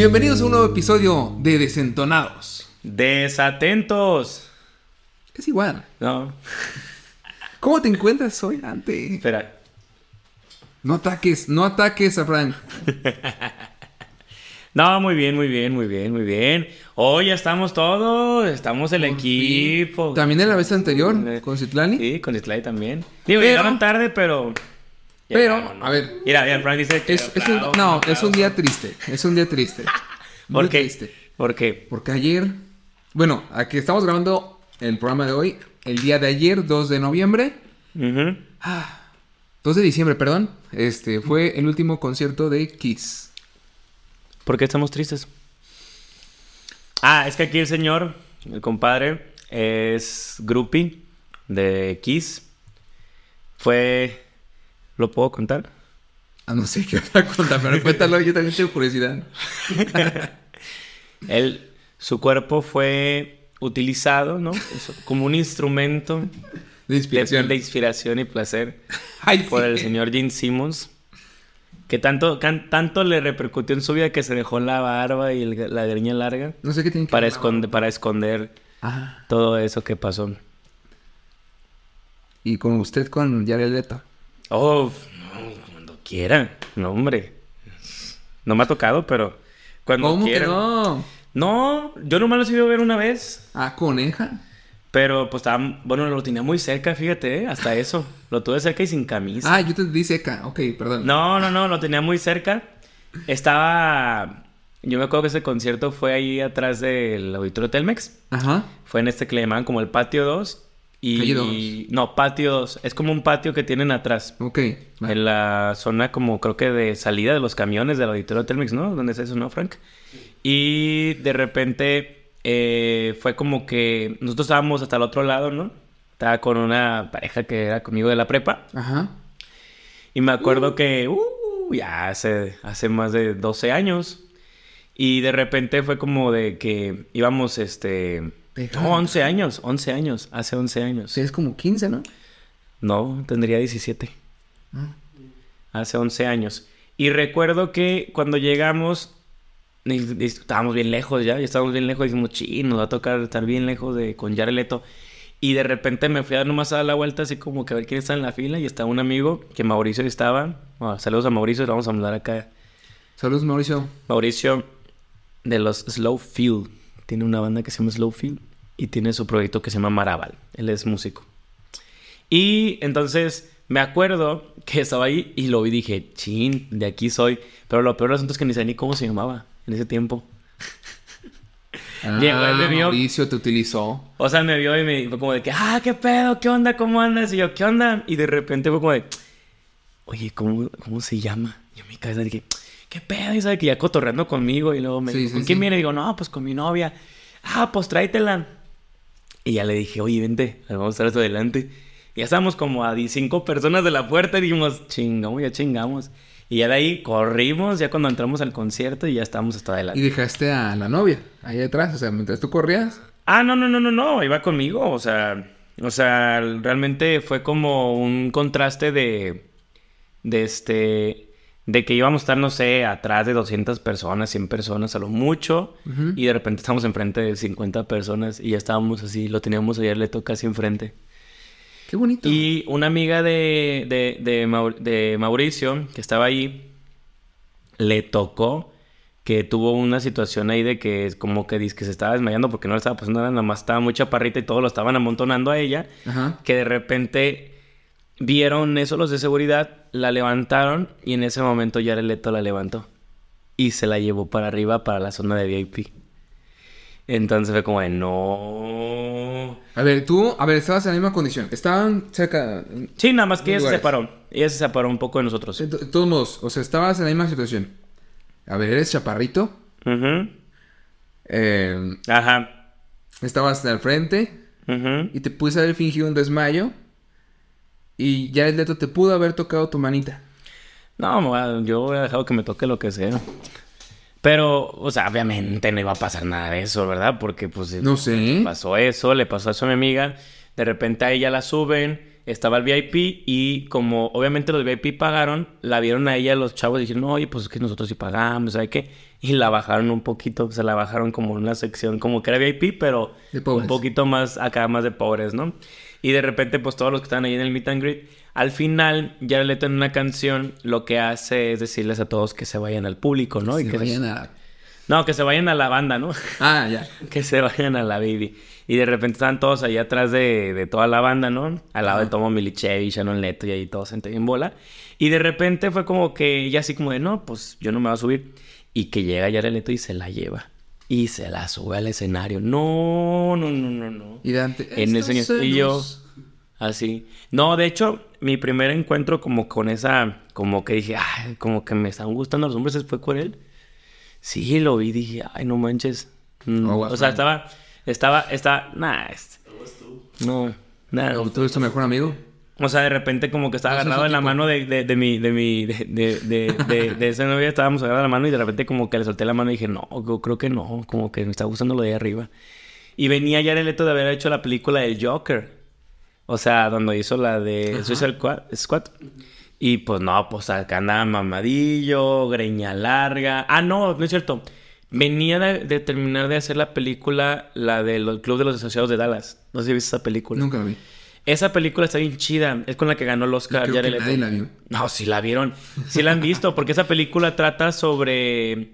Bienvenidos a un nuevo episodio de Desentonados. Desatentos. Es igual. No, ¿Cómo te encuentras hoy, Ante? espera. No ataques, no ataques a Frank. No, muy bien, muy bien, muy bien, muy bien. Hoy ya estamos todos, estamos el equipo. También en la vez anterior, Eh, con Citlani. Sí, con Islay también. Digo, Pero- llegaron tarde, pero... Pero, a ver. Mira, mira, Frank dice que... Es, es un, aplausos, no, es un día triste. Es un día triste. ¿Por qué? triste. ¿Por qué? Porque ayer, bueno, aquí estamos grabando el programa de hoy, el día de ayer, 2 de noviembre, Ujú. 2 de diciembre, perdón, este fue el último concierto de Kiss. ¿Por qué estamos tristes? Ah, es que aquí el señor, el compadre, es groupie de Kiss. Fue... ¿Lo puedo contar? Ah, no sé qué otra cosa, pero cuéntalo, yo también tengo curiosidad. Él, su cuerpo fue utilizado, ¿no? Eso, como un instrumento De inspiración. de inspiración y placer Ay, por sí. el señor Gene Simmons. Que tanto, can- tanto le repercutió en su vida que se dejó la barba y el- la greña larga No sé qué tiene que para, esconder, para esconder Ah, todo eso que pasó. y con usted con Jared Leto. Oh, no, cuando quiera. No, hombre. No me ha tocado, pero cuando ¿Cómo quiera. que no? No, yo nomás lo he ido a ver una vez. Ah, coneja. Pero pues estaba, bueno, lo tenía muy cerca, fíjate, ¿eh? hasta eso. Lo tuve cerca y sin camisa. Ah, yo te di seca. Ok, perdón. No, no, no, lo tenía muy cerca. Estaba, yo me acuerdo que ese concierto fue ahí atrás del auditorio Telmex. Ajá. Fue en este que le llamaban como el patio 2. Y, Calle dos. No, patio 2. Es como un patio que tienen atrás. Ok. va. En la zona como creo que de salida de los camiones del auditorio Telmex, ¿no? ¿Dónde es eso, no, Frank? Y de repente eh, fue como que nosotros estábamos hasta el otro lado, ¿no? Estaba con una pareja que era conmigo de la prepa. Ajá. Y me acuerdo que, uh, ya hace, hace más de 12 años. Y de repente fue como de que íbamos, este... No, 11 años, 11 años, hace 11 años. Sí, es como 15, ¿no? No, tendría 17. Ah. Hace 11 años. Y recuerdo que cuando llegamos, estábamos bien lejos ya, ya estábamos bien lejos, y dijimos, sí, nos va a tocar estar bien lejos de con Jared Leto". Y de repente me fui a dar nomás a dar la vuelta, así como que a ver quién está en la fila, y estaba un amigo, que Mauricio estaba. Bueno, saludos a Mauricio, le vamos a hablar acá. Saludos, Mauricio. Mauricio de los Slow Field. Tiene una banda que se llama Slow Field y tiene su proyecto que se llama Maraval. Él es músico. Y entonces me acuerdo que estaba ahí y lo vi y dije, chin, de aquí soy. Pero lo peor del asunto es que ni sabía ni cómo se llamaba en ese tiempo. Llegó el Ah, de mío. Mauricio te utilizó. O sea, me vio y me fue como de que, ah, qué pedo, qué onda, cómo andas. Y yo, ¿qué onda? Y de repente fue como de, oye, ¿cómo, cómo se llama? Y yo en mi cabeza dije, ¿qué pedo? Y sabe que ya cotorreando conmigo. Y luego me Sí, dijo, sí, ¿con quién sí. viene? Y digo, no, pues con mi novia. Ah, pues tráetela. Y ya le dije, oye, vente, vamos a estar hasta adelante. Y ya estábamos como a 15 personas de la puerta y dijimos, chingamos, ya chingamos. Y ya de ahí corrimos, ya cuando entramos al concierto y ya estábamos hasta adelante. Y dejaste a la novia ahí detrás. O sea, mientras tú corrías. Ah, no, no, no, no, no, iba conmigo, o sea, o sea, realmente fue como un contraste de, de este, de que íbamos a estar, no sé, atrás de 200 personas, 100 personas a lo mucho, y de repente estamos enfrente de 50 personas y ya estábamos así, lo teníamos ayer, le toca casi enfrente. Qué bonito. Y una amiga de, de, de Mauricio, que estaba ahí, le tocó que tuvo una situación ahí de que es como que dice que se estaba desmayando porque no le estaba pasando nada, nada más estaba muy chaparrita y todos lo estaban amontonando a ella, Ajá. que de repente vieron eso los de seguridad, la levantaron y en ese momento Jared Leto la levantó y se la llevó para arriba para la zona de VIP. Entonces fue como de no. A ver, tú, a ver, estabas en la misma condición. Estaban cerca. Sí, nada más que ella se separó. Ella se separó un poco de nosotros. De to- de todos modos, o sea, estabas en la misma situación. A ver, eres chaparrito. Ujú. eh, Ajá. estabas al frente. Ujú. Y te pudiste haber fingido un desmayo. Y ya el Leto te pudo haber tocado tu manita. No, yo voy a dejar que me toque lo que sea. Pero, o sea, obviamente no iba a pasar nada de eso, ¿verdad? Porque, pues, No sé. pasó eso, le pasó eso a mi amiga. De repente a ella la suben, estaba el VIP y como obviamente los VIP pagaron, la vieron a ella los chavos y dijeron, oye, pues es que nosotros sí pagamos, ¿sabes qué? Y la bajaron un poquito, se la bajaron como en una sección, como que era VIP, pero un poquito más acá, más de pobres, ¿no? Y de repente, pues todos los que estaban ahí en el meet and greet, al final, Jared Leto en una canción lo que hace es decirles a todos que se vayan al público, ¿no? Y Se que vayan a... No, que se vayan a la banda, ¿no? Ah, ya. que se vayan a la baby. Y de repente estaban todos ahí atrás de, de toda la banda, ¿no? Al lado de Tomo Milichevi, Shannon Leto y ahí todos en, en bola. Y de repente fue como que ella así como de, no, pues yo no me voy a subir. Y que llega Jared Leto y se la lleva. Y se la sube al escenario. No, no, no, no, no. Y Dante... En "Estos ese- y yo- senos". Así. No, de hecho, mi primer encuentro como con esa, como que dije, ay, como que me están gustando los hombres, fue con él. Sí, lo vi, dije, ay, no manches. Mm, Oh, o sea, estaba, estaba, estaba, nah, este- no, nada. ¿O ¿Tú eres tu mejor amigo? O sea, de repente como que estaba No, agarrado en la mano de, de, de mi, de mi, de, de, de, de- de esa novia, estábamos agarrados de la mano y de repente como que le solté la mano y dije, no, yo creo que no, como que me está gustando lo de ahí arriba. Y venía ya el hecho de haber hecho la película del Joker. O sea, donde hizo la de Ajá. Suicide Squad. Y pues no, pues acá andaba mamadillo, greña larga. Ah, no, no es cierto. Venía de, terminar de hacer la película, la del Club de los Asociados de Dallas. No sé si viste esa película. Nunca vi. Esa película está bien chida. Es con la que ganó el Oscar Creo que nadie la vio. No, sí la vieron. Sí la han visto, porque esa película trata sobre...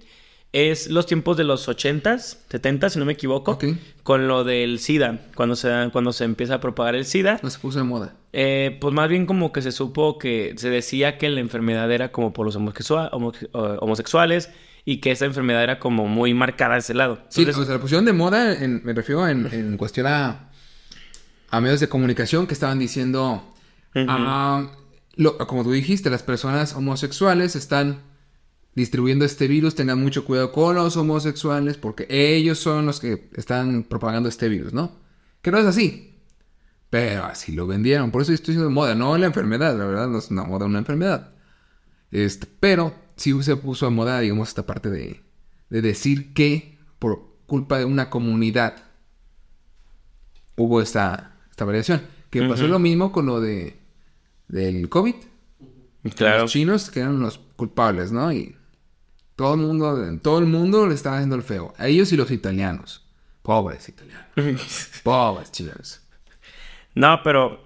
Es los tiempos de los 80s, 70 si no me equivoco, Ok. con lo del SIDA, cuando se, cuando se empieza a propagar el SIDA. No se puso de moda. Eh, pues más bien como que se supo que se decía que la enfermedad era como por los homosexua- homo- eh, homosexuales y que esa enfermedad era como muy marcada de ese lado. Sí, o sea, la pusieron de moda, en- me refiero en, en cuestión a, a medios de comunicación que estaban diciendo, ah, lo- como tú dijiste, las personas homosexuales están distribuyendo este virus, tengan mucho cuidado con los homosexuales porque ellos son los que están propagando este virus, ¿no? Que no es así. Pero así lo vendieron, por eso estoy diciendo moda, no la enfermedad, la verdad no es una moda, una enfermedad. Este, pero sí se puso a moda, digamos, esta parte de, de decir que por culpa de una comunidad hubo esta, esta variación. Que pasó lo mismo con lo de del COVID. claro. Los chinos que eran los culpables, ¿no? Y todo el mundo, todo el mundo le estaba haciendo el feo. A ellos y los italianos. Pobres italianos. Pobres chilenos. No, pero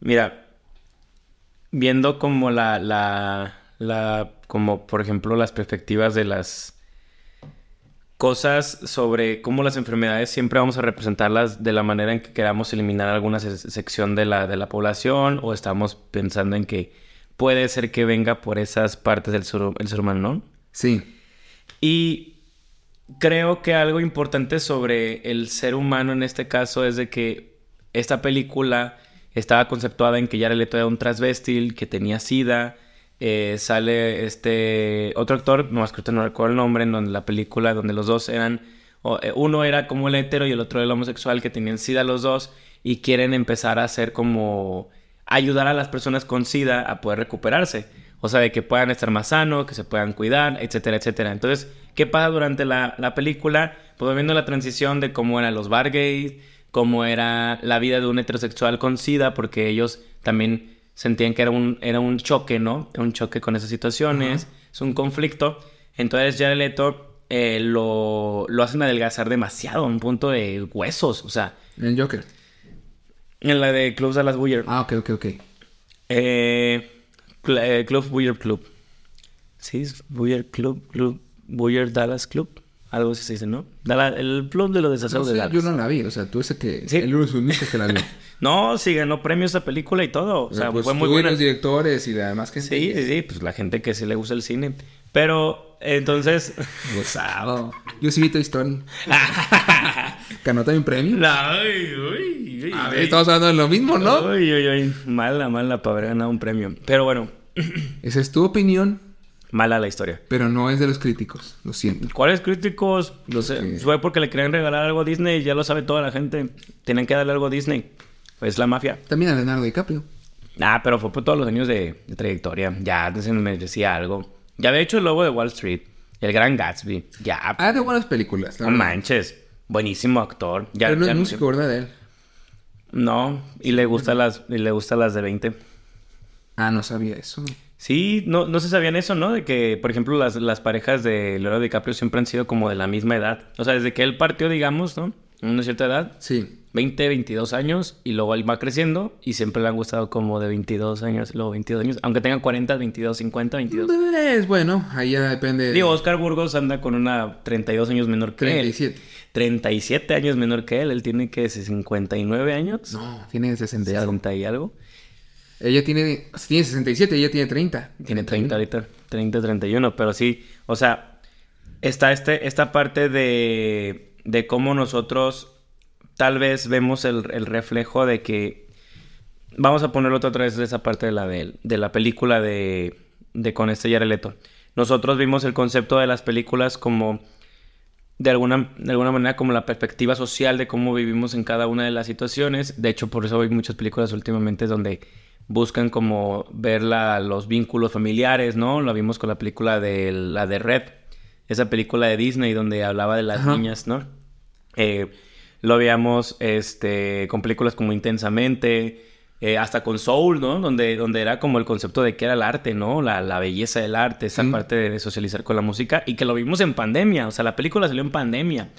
mira, viendo como la, la, la, como por ejemplo las perspectivas de las cosas sobre cómo las enfermedades siempre vamos a representarlas de la manera en que queramos eliminar alguna se- sección de la, de la población o estamos pensando en que puede ser que venga por esas partes del ser, el ser humano, ¿no? Sí. Y creo que algo importante sobre el ser humano en este caso es de que esta película estaba conceptuada en que Jared Leto era un transvestil que tenía sida. Eh, sale este otro actor, no más que no recuerdo el nombre, en donde la película donde los dos eran, eh, uno era como el hetero y el otro el homosexual que tenían sida los dos y quieren empezar a hacer como ayudar a las personas con SIDA a poder recuperarse. O sea, de que puedan estar más sanos, que se puedan cuidar, etcétera, etcétera. Entonces, ¿qué pasa durante la, la película? Pues viendo la transición de cómo eran los bar gays, cómo era la vida de un heterosexual con SIDA, porque ellos también sentían que era un, era un choque, ¿no? Un choque con esas situaciones, es un conflicto. Entonces, Jared Leto eh, lo, lo hacen adelgazar demasiado, a un punto de huesos, o sea, El Joker. en la de Club Dallas Weird. Ah, ok, ok, ok. Eh, cl- eh, Club Weird Club. Sí, es Weird Club, Club, Weird Dallas Club. Algo así se dice, ¿no? El club de los No sé, de Dallas. yo no la vi, o sea, tú ese que... Sí. El único que la vio. No, sí ganó premios esa película y todo. O sea, Pues fue muy y buena. los directores y además que... Sí, sí, sí, pues la gente que sí le gusta el cine. Pero, entonces... Gozado. Yo sí vi Toy Story. Ganó también premio. Ay, uy, uy, A ver, estamos hablando de lo mismo, ¿no? Uy, uy, uy. Mala, mala para haber ganado un premio. Pero bueno, Esa es tu opinión, mala la historia. pero no es de los críticos. Lo siento. ¿Cuáles críticos? No sé. que- Fue porque le querían regalar algo a Disney. Ya lo sabe toda la gente. Tienen que darle algo a Disney. Pues la mafia. También a Leonardo DiCaprio. Ah, pero fue por todos los años de, de trayectoria. Ya antes me decía algo. Ya había hecho el lobo de Wall Street. El Gran Gatsby. Ya. Ah, de buenas películas. la no manches. Buenísimo actor. Ya, Pero no ya es músico, ¿verdad? Él. No, y le gusta las, y le gusta las de 20. Ah, no sabía eso. Sí, no, no se sabían eso, ¿no? De que, por ejemplo, las, las parejas de Leonardo DiCaprio siempre han sido como de la misma edad. O sea, desde que él partió, digamos, ¿no? En una cierta edad, Sí. 20, 22 años, y luego él va creciendo, y siempre le han gustado como de 22 años, luego 22 años, aunque tengan 40, 22, 50, 22. Es bueno, ahí ya depende. Digo, Oscar Burgos anda con una 32 años menor que él. 37. 37 años menor que él, él tiene que 59 años. No, tiene 60 y algo. 60 y algo. Ella tiene, tiene 67, ella tiene 30. Tiene 30 ahorita, 30, 31, pero sí, o sea, está este, esta parte de, de cómo nosotros tal vez vemos el, el reflejo de que, vamos a ponerlo otra vez de esa parte de la, de, de la película de, de con este Jared Leto. Nosotros vimos el concepto de las películas como, de alguna, de alguna manera, como la perspectiva social de cómo vivimos en cada una de las situaciones. De hecho, por eso hay muchas películas últimamente donde buscan como ver la- los vínculos familiares, ¿no? Lo vimos con la película de la de Red, esa película de Disney donde hablaba de las Ajá. niñas, ¿no? Eh, lo veíamos este, con películas como Intensamente, eh, hasta con Soul, ¿no? Donde, donde era como el concepto de qué era el arte, ¿no? La, la belleza del arte, esa parte de, de socializar con la música y que lo vimos en pandemia, o sea, la película salió en pandemia.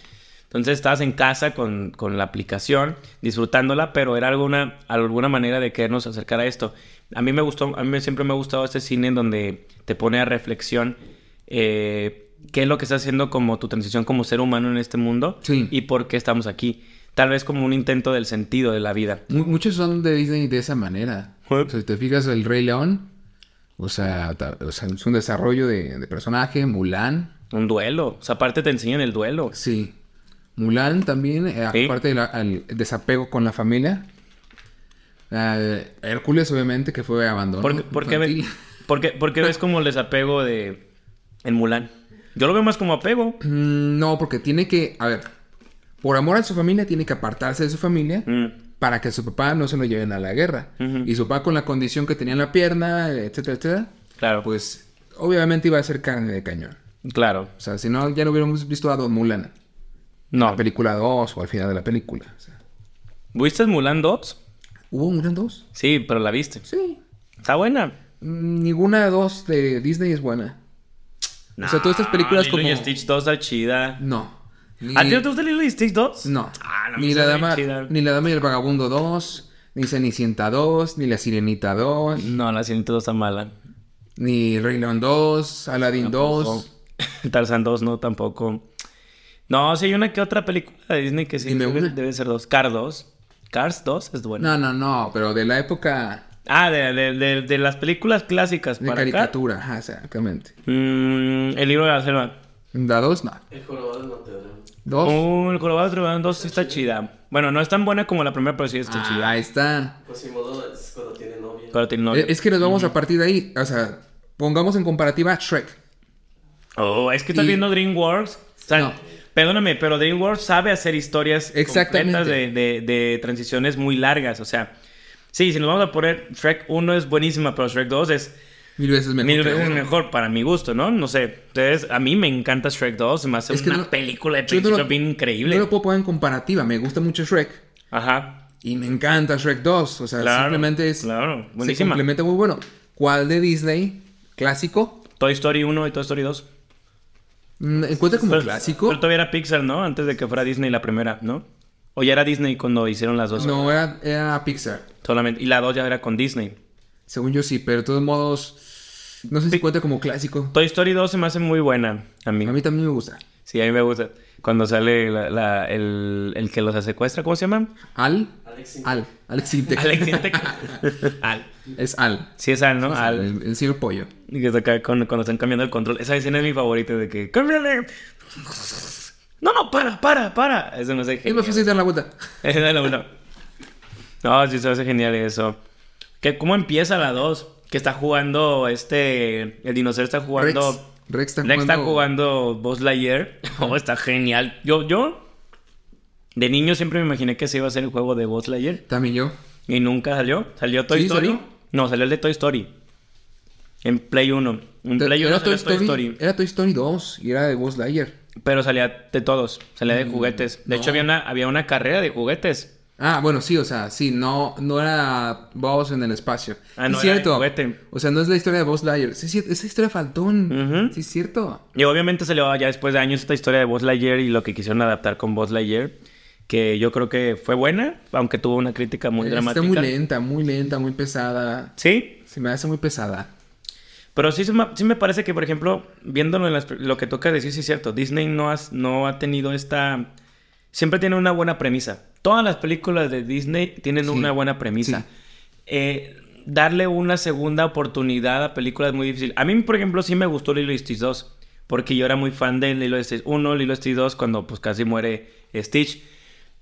Entonces estabas en casa con, con la aplicación, disfrutándola, pero era alguna, alguna manera de querernos acercar a esto. A mí me gustó, a mí siempre me ha gustado este cine en donde te pone a reflexión eh, qué es lo que está haciendo como tu transición como ser humano en este mundo Sí. y por qué estamos aquí. Tal vez como un intento del sentido de la vida. Mu- Muchos son de Disney de esa manera. Ujú. O sea, si te fijas, El Rey León, o sea, ta- o sea, es un desarrollo de, de personaje. Mulan, Un duelo. O sea, aparte te enseñan el duelo. sí. Mulan también, eh, Sí. aparte del desapego con la familia. Hércules, obviamente, que fue abandono. ¿Por, qué- por qué, ve- infantil. por qué- por qué ves como el desapego de en Mulan? Yo lo veo más como apego. Mm, No, porque tiene que, a ver, por amor a su familia, tiene que apartarse de su familia Mm. para que su papá no se lo lleven a la guerra. Y su papá con la condición que tenía en la pierna, etcétera, etcétera, Claro, pues obviamente iba a ser carne de cañón. claro. O sea, si no, ya no hubiéramos visto a Don Mulan. No. La película 2 o al final de la película. O sea, ¿Viste Mulan 2? ¿Hubo Mulan 2? Sí, pero la viste. Sí. Está buena. Mm, Ninguna de dos de Disney es buena. O sea, todas estas películas Lilo como- y Stitch 2 está chida. No. Ni- ¿A ti no te gusta Lilo y Stitch 2? No. Ah, no, ni, está la dama, chida. ni La Dama y el Vagabundo 2, ni Cenicienta 2, ni La Sirenita 2, No, la Sirenita 2 está mala. ni Rey León 2, Aladdin 2. Tarzan 2 no, tampoco. No, sí hay una que otra película de Disney que sí debe, debe ser 2. Cars 2. Cars 2 es buena. No, no, no, pero de la época Ah, de, de, de, de las películas clásicas de para acá. caricatura, ajá, exactamente. Mm, el libro de la selva. La 2, no. El jorobado de Notre Dame. 2. Oh, el Jorobado de Notre Dame 2 sí está chida. Bueno, no es tan buena como la primera, pero sí está Ah, chida. ahí está. Quasimodo es cuando tiene novia. Pero tiene novia. Eh, Es que nos vamos a partir de ahí. O sea, pongamos en comparativa Shrek. Oh, es que estás Y- viendo DreamWorks. O sea, No. Perdóname, pero DreamWorks sabe hacer historias Exactamente. completas de, de- de transiciones muy largas. O sea, sí, si nos vamos a poner, Shrek 1 es buenísima, pero Shrek 2 es Mil veces mejor. mil veces mejor para mi gusto, ¿no? No sé. Entonces, a mí me encanta Shrek 2. Se me hace Es que una no- película de no principio lo- bien increíble. No lo puedo poner en comparativa. Me gusta mucho Shrek. Ajá. Y me encanta Shrek 2. O sea, Claro, simplemente es. claro, buenísima. complementa muy bueno. ¿Cuál de Disney? ¿Clásico? Toy Story 1 y Toy Story 2. Mm, ¿Encuentra como Pero- clásico? Pero todavía era Pixar, ¿no? Antes de que fuera Disney la primera, ¿no? O ya era Disney cuando hicieron las dos. No, era, era Pixar. Solamente. Y la dos ya era con Disney. Según yo sí, pero de todos modos. No sé si cuenta como clásico. Toy Story 2 se me hace muy buena a mí. A mí también me gusta. Sí, a mí me gusta. Cuando sale la- la- el, el que los secuestra, ¿cómo se llama? Al. Alex. Al. Alex Sintek. Alex Intec. Al. Es Al. Sí, es Al, ¿no? Al. El, el señor pollo. Y que está acá con- cuando están cambiando el control. Esa escena es mi favorita de que... ¡Cámbiale! No, no, para, para, para. Eso no sé Es genial. más fácil dar la vuelta. Es la una. No, sí se hace genial eso. ¿Qué, ¿Cómo empieza la 2? Que está jugando este... El dinosaurio está jugando... Rex. Rex está Rex jugando. está jugando Buzz Lightyear. Oh, está genial. Yo, yo... De niño siempre me imaginé que se iba a hacer el juego de Buzz Lightyear. También yo. Y nunca salió. ¿Salió Toy ¿Sí, Story? salió? No, salió el de Toy Story. En Play 1. En Play 1 era Toy Story, Era Toy Story 2 y era de Buzz Lightyear. Pero salía de todos. Salía de juguetes. De hecho, había una, había una carrera de juguetes. Ah, bueno, sí, o sea, sí, no, no era Buzz en el espacio. Ah, no, es cierto. O sea, no es la historia de Buzz Lightyear. Sí, sí, esa historia faltón. Ujú. Sí, es cierto. Y obviamente salió ya después de años esta historia de Buzz Lightyear y lo que quisieron adaptar con Buzz Lightyear, que yo creo que fue buena, aunque tuvo una crítica muy dramática. Está muy lenta, muy lenta, muy pesada. Sí, Se me hace muy pesada. pero sí, se sí me parece que, por ejemplo, viéndolo en las- lo que toca decir, sí es cierto, Disney no, has- no ha tenido esta... Siempre tiene una buena premisa. Todas las películas de Disney tienen Sí, una buena premisa. sí. Eh, darle una segunda oportunidad a películas es muy difícil. A mí, por ejemplo, sí me gustó Lilo y Stitch 2. Porque yo era muy fan de Lilo y Stitch 1, Lilo y Stitch 2, cuando pues casi muere Stitch.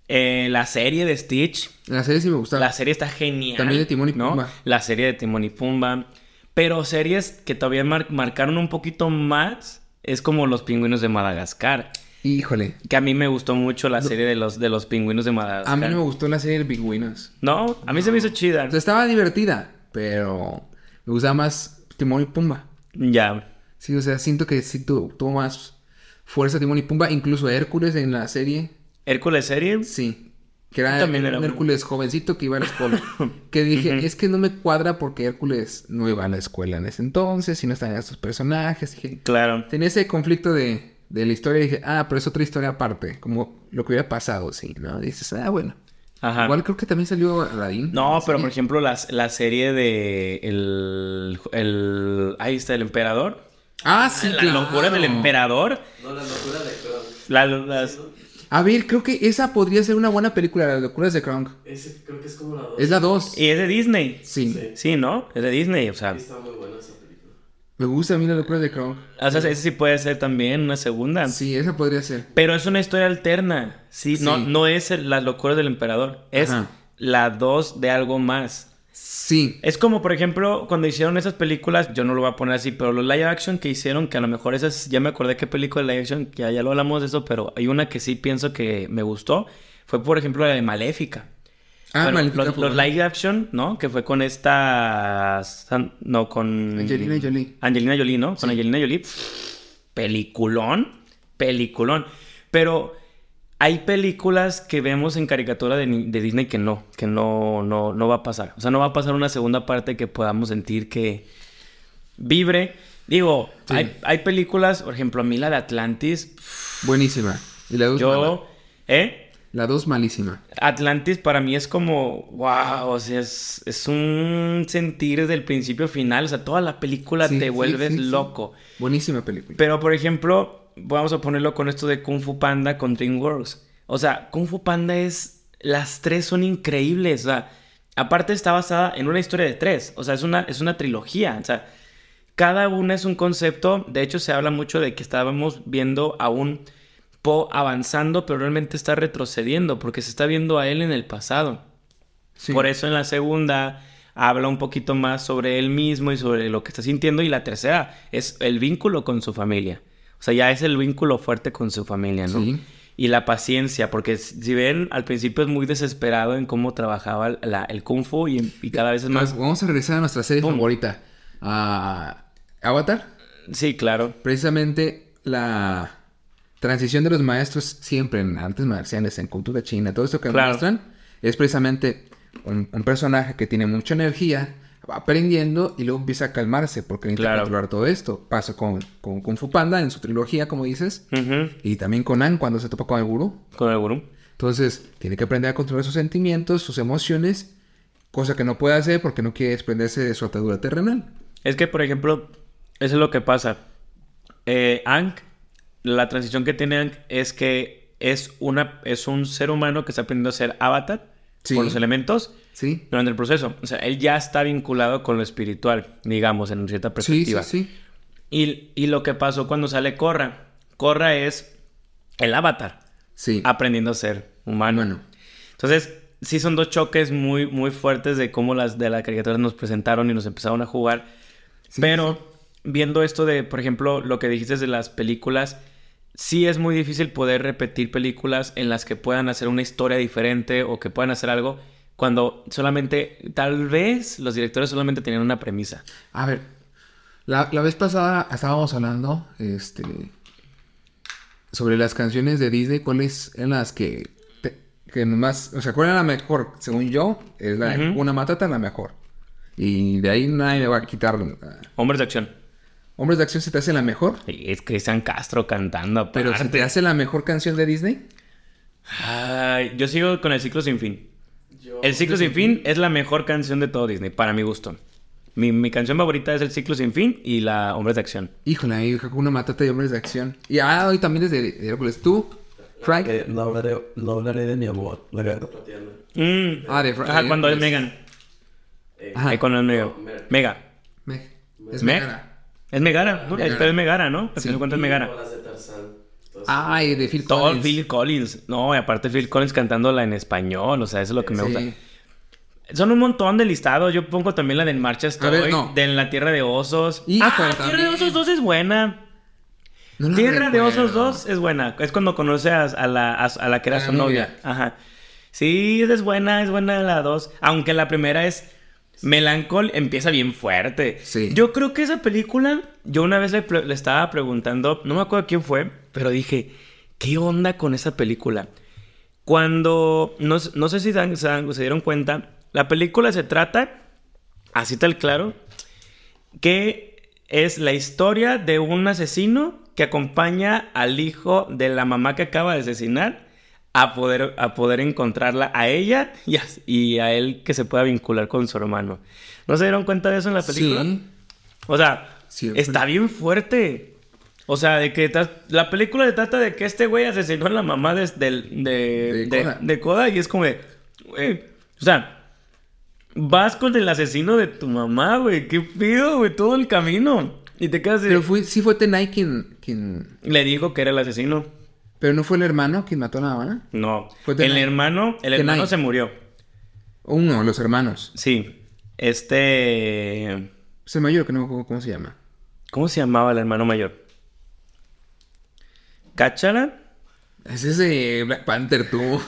Eh, la serie de Stitch, La serie sí me gusta. la serie está genial. También de Timón y ¿no? Pumba. La serie de Timón y Pumba. Pero series que todavía mar- marcaron un poquito más es como Los Pingüinos de Madagascar. Híjole. Que a mí me gustó mucho la serie de los, de los Pingüinos de Madagascar. A mí no me gustó la serie de Pingüinos. No, a mí se me hizo chida. O sea, estaba divertida, pero me gustaba más Timón y Pumba. Ya. Sí, o sea, siento que sí tu- tuvo más fuerza Timón y Pumba. Incluso Hércules en la serie. Hércules serie. Sí. Que era, También un era bueno. Hércules jovencito que iba a la escuela. que dije, es que no me cuadra porque Hércules no iba a la escuela en ese entonces y no estaban estos personajes. Dije, Claro. tenía ese conflicto de, de la historia y dije, ah, pero es otra historia aparte. Como lo que hubiera pasado, sí, ¿no? Y dices, ah, bueno. Ajá. Igual creo que también salió Aladdin. No, pero Sí. por ejemplo, las- la serie de el, el ahí está el emperador. Ah, sí, la claro. locura del emperador. No, la locura de Kronk. La- las- A ver, creo que esa podría ser una buena película, Las locuras de Kronk. Ese creo que es como la 2. Es la 2. y es de Disney. Sí. Sí. Sí, ¿no? Es de Disney, o sea. Está muy buena esa película. Me gusta a mí Las locuras de Kronk. O sea, ese sí puede ser también una segunda. Sí, esa podría ser. Pero es una historia alterna. Sí, No, Sí. no es el- las locuras del emperador. Es Ajá. la 2 de algo más. Sí. Es como, por ejemplo, cuando hicieron esas películas, yo no lo voy a poner así, pero los live action que hicieron, que a lo mejor esas, ya me acordé qué película de live action, que ya, ya lo hablamos de eso, pero hay una que sí pienso que me gustó, fue por ejemplo la de Maléfica. Ah, Bueno, los, los live action, ¿no? Que fue con esta... No, con... Angelina Jolie. Angelina Jolie, ¿no? Con Angelina Jolie. Peliculón. Peliculón. Pero hay películas que vemos en caricatura de, de Disney que no, que no, no, no va a pasar. O sea, no va a pasar una segunda parte que podamos sentir que vibre. Digo, Sí. hay, hay películas, por ejemplo, a mí la de Atlantis, Buenísima. Y la 2 mala. yo, ¿eh? La 2 malísima. Atlantis para mí es como, wow, o sea, es, es un sentir desde el principio final, o sea, toda la película Sí, te sí, vuelves sí, loco. Buenísima película. Pero, por ejemplo, vamos a ponerlo con esto de Kung Fu Panda con DreamWorks. O sea, Kung Fu Panda es, las tres son increíbles, o sea, aparte está basada en una historia de tres, o sea, es una, es una trilogía, o sea, cada una es un concepto, de hecho se habla mucho de que estábamos viendo a un avanzando, pero realmente está retrocediendo, porque se está viendo a él en el pasado. Sí. Por eso en la segunda habla un poquito más sobre él mismo y sobre lo que está sintiendo. Y la tercera es el vínculo con su familia. O sea, ya es el vínculo fuerte con su familia, ¿no? Sí. Y la paciencia, porque si ven, al principio es muy desesperado en cómo trabajaba la- el kung fu y, y cada vez es más... vamos a regresar a nuestra serie Pum. favorita. A Avatar. Sí, claro. Precisamente la transición de los maestros siempre en artes marciales, en cultura china, todo esto que Claro. muestran es precisamente un, un personaje que tiene mucha energía, va aprendiendo y luego empieza a calmarse porque necesita Claro. controlar todo esto. Pasa con, con Kung Fu Panda en su trilogía, como dices, y también con An cuando se topa con el gurú. Con el gurú. Entonces, tiene que aprender a controlar sus sentimientos, sus emociones, cosa que no puede hacer porque no quiere desprenderse de su atadura terrenal. Es que, por ejemplo, eso es lo que pasa. Eh, la transición que tiene Aang es que es, una, es un ser humano que está aprendiendo a ser avatar Sí. con los elementos ¿Sí? durante el proceso. O sea, él ya está vinculado con lo espiritual, digamos, en cierta perspectiva. sí. Y, y lo que pasó cuando sale Korra. Korra es el avatar Sí. aprendiendo a ser humano. Bueno. Entonces, sí son dos choques muy, muy fuertes de cómo las de la caricatura nos presentaron y nos empezaron a jugar. Pero viendo esto de, por ejemplo, lo que dijiste de las películas, sí es muy difícil poder repetir películas en las que puedan hacer una historia diferente o que puedan hacer algo cuando solamente, tal vez los directores solamente tenían una premisa. A ver, la, la vez pasada estábamos hablando este, sobre las canciones de Disney, cuáles eran las que te- que nomás, o sea, ¿cuál es la mejor? Según yo, es la una matata la mejor. Y de ahí nadie me va a quitar. Hombres de acción. Hombres de acción se te hace la mejor, Sí, es Cristian Castro cantando aparte. pero se te hace la mejor canción de Disney. Ay, yo sigo con el ciclo sin fin. Yo, El ciclo sin fin es la mejor canción de todo Disney, para mi gusto. Mi, mi canción favorita es el ciclo sin fin y la Hombres de acción. Híjole, ahí una matata de hombres de acción. Y ah, hoy también desde de Hércules. ¿Tú, Frank? Eh, no, hablaré, no hablaré de mi amor. Mm. Ah, de Fra- Ajá, cuando es. Megan. Eh, Ajá. Ahí cuando es Mega. No, Meg. Mega. Meg. Es Meg. Megara. Es Megara, ¿no? Megara. Pero es Megara, ¿no? Al Sí. final de cuentas es y Megara. Ay, de Phil Todo Collins. Phil Collins. No, y aparte Phil Collins cantándola en español. O sea, eso es lo que me Sí. gusta. Son un montón de listados. Yo pongo también la de En Marcha Estoy. ver, no. De En la Tierra de Osos. Híjole, ah, Tierra de también. Osos 2 es buena. No Tierra de Osos recuerdo. 2 es buena. Es cuando conoce a, a la, a, a la que era A su novia. novia. Ajá. Sí, esa es buena, es buena la 2. Aunque la primera es Melancol, empieza bien fuerte. Sí. Yo creo que esa película, yo una vez le, estaba preguntando, no me acuerdo quién fue, pero dije, ¿qué onda con esa película? Cuando, no, no sé si dan- se, dan- se dieron cuenta, la película se trata, así tal claro, que es la historia de un asesino que acompaña al hijo de la mamá que acaba de asesinar a poder, a poder encontrarla a ella y a, y a él que se pueda vincular con su hermano. ¿No se dieron cuenta de eso en la película? Sí. O sea, está bien fuerte. O sea, de que la película se trata de que este güey asesinó a la mamá de, de, De de- Koda. de Koda y es como de, güey, o sea, vas con el asesino de tu mamá, güey, qué pido, güey, todo el camino. Y te quedas así, Pero fue, sí fue Tenai quien, quien... le dijo que era el asesino. Pero no fue el hermano quien mató a la mamá. No, Fue el hermano, el Tenai. hermano se murió. Uno, los hermanos. Sí, este, Es el mayor, que no me acuerdo cómo se llama. ¿cómo se llamaba el hermano mayor? ¿Cáchara? Ese es de Black Panther, tú.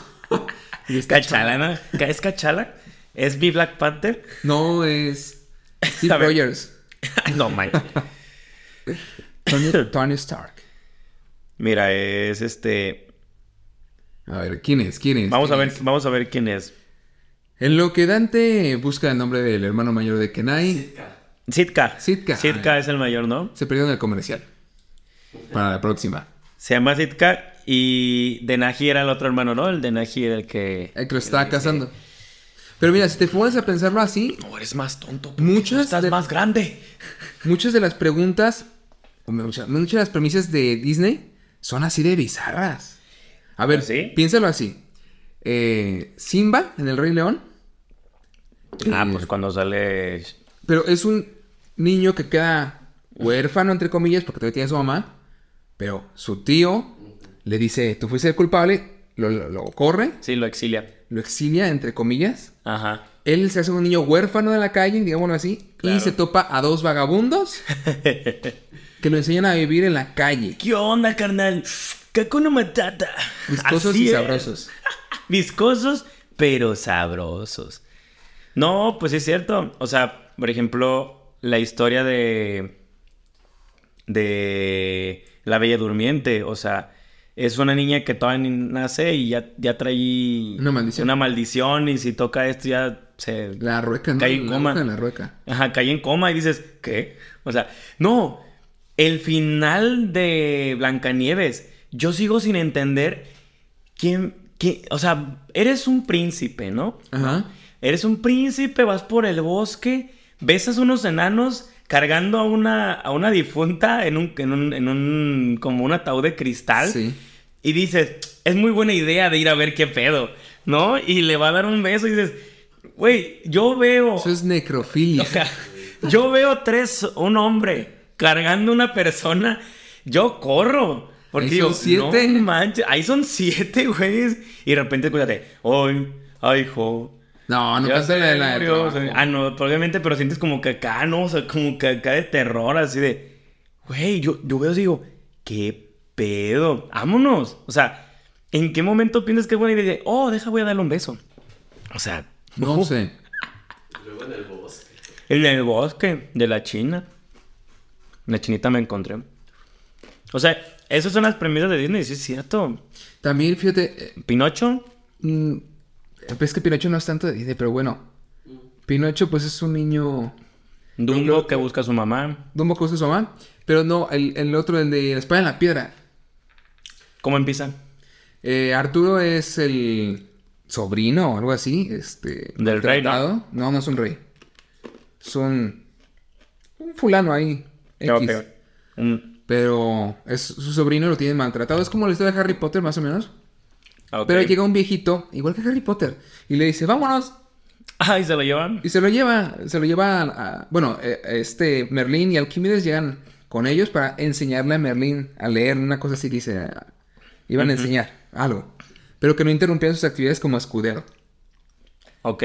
Y es ¿Cachala, no? ¿Es Cachala? ¿Es mi Black Panther? No, es Steve. Rogers. No, man. Tony, Tony Stark. Mira, es este. A ver, ¿quién es? ¿Quién es? Vamos a ¿Quién ver, es? vamos a ver quién es. En lo que Dante busca el nombre del hermano mayor de Kenai, Sitka. Sitka. Sitka. Sitka es el mayor, ¿no? se perdió en el comercial. Para la próxima. Se llama Sitka y Denaji era el otro hermano, ¿no? El Denaji era el que. El que lo está casando. Pero mira, si te pones a pensarlo así, No, eres más tonto. Muchas Estás de- más grande. muchas de las preguntas, o muchas, muchas de las premisas de Disney son así de bizarras. A ver, ¿Ah, sí? piénsalo así. Eh, Simba en El Rey León. Ah, eh, pues cuando sale. Pero es un niño que queda huérfano, entre comillas, porque todavía tiene a su mamá. Pero su tío le dice, tú fuiste el culpable, lo, lo- lo corre, Sí, lo exilia. lo exilia, entre comillas. Ajá. Él se hace un niño huérfano de la calle, digámoslo así, Claro. y se topa a dos vagabundos que lo enseñan a vivir en la calle. ¿Qué onda, carnal? Kakuna Matata. Viscosos Así y es. sabrosos. Viscosos, pero sabrosos. No, pues es cierto. O sea, por ejemplo, la historia de. de. La Bella Durmiente. O sea, es una niña que todavía nace y ya, ya trae. Una maldición. Una maldición. Y si toca esto, ya se. La rueca, ¿no? Cae en La coma. rueca, La rueca. Ajá, cae en coma y dices, ¿qué? O sea, no. El final de Blancanieves. Yo sigo sin entender quién. quién o sea, eres un príncipe, ¿no? Ajá. Eres un príncipe, vas por el bosque, besas unos enanos cargando a una, a una difunta en un, en un, en un, como un ataúd de cristal. Sí. Y dices, es muy buena idea de ir a ver qué pedo, ¿no? Y le va a dar un beso y dices, güey, yo veo... Eso es necrofilia. O sea, yo veo tres, un hombre cargando una persona, yo corro. Porque Ahí digo, son siete. no manches, ahí son siete, güeyes. Y de repente, escúchate, ay, ay, hijo. No, no pasa la de la de o sea, Ah, no, probablemente, pero sientes como que acá, ¿no? O sea, como que acá de terror, así de, güey, yo, yo veo y digo, ¿qué pedo? Vámonos. O sea, ¿en qué momento piensas que es buena idea? de, Oh, deja, voy a darle un beso. O sea, No sé. Luego en el bosque. el del bosque de la China. La chinita me encontré. O sea, esas son las premisas de Disney, sí es cierto. También, fíjate, eh, Pinocho, Mm, es que Pinocho no es tanto de Disney, pero bueno. Pinocho, pues es un niño. Dumbo que busca a su mamá. Dumbo que usa su mamá. Pero no, el, el otro, el de la espada en la piedra. ¿Cómo empieza? Eh, Arturo es el sobrino o algo así. Este. Del rey, ¿no? No, no es un rey. Es un. Un fulano ahí. X. Mm, Pero es su sobrino lo tiene maltratado. Es como la historia de Harry Potter, más o menos. ok. Pero llega un viejito, igual que Harry Potter, y le dice, vámonos. Ah, ¿y se lo llevan? Y se lo lleva, se lo lleva a... a- bueno, eh, este Merlín y Alquímedes llegan con ellos para enseñarle a Merlín a leer una cosa así, dice... ah, Iban a enseñar algo. Pero que no interrumpían sus actividades como escudero. Ok.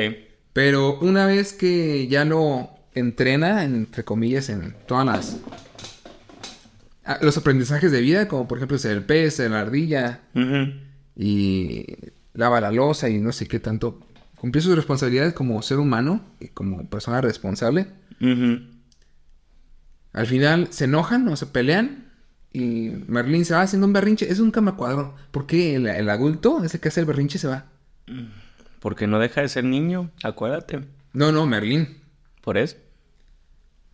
Pero una vez que ya lo entrena, entre comillas, en todas las... ah, Los aprendizajes de vida, como por ejemplo ser el pez, ser la ardilla, y lava la losa y no sé qué tanto. Cumplió sus responsabilidades como ser humano y como persona responsable. Al final se enojan o se pelean y Merlín se va haciendo un berrinche. Es un camacuadro. ¿Por qué el, el adulto, ese que hace el berrinche, se va? Porque no deja de ser niño, acuérdate. No, no, Merlín. Por eso.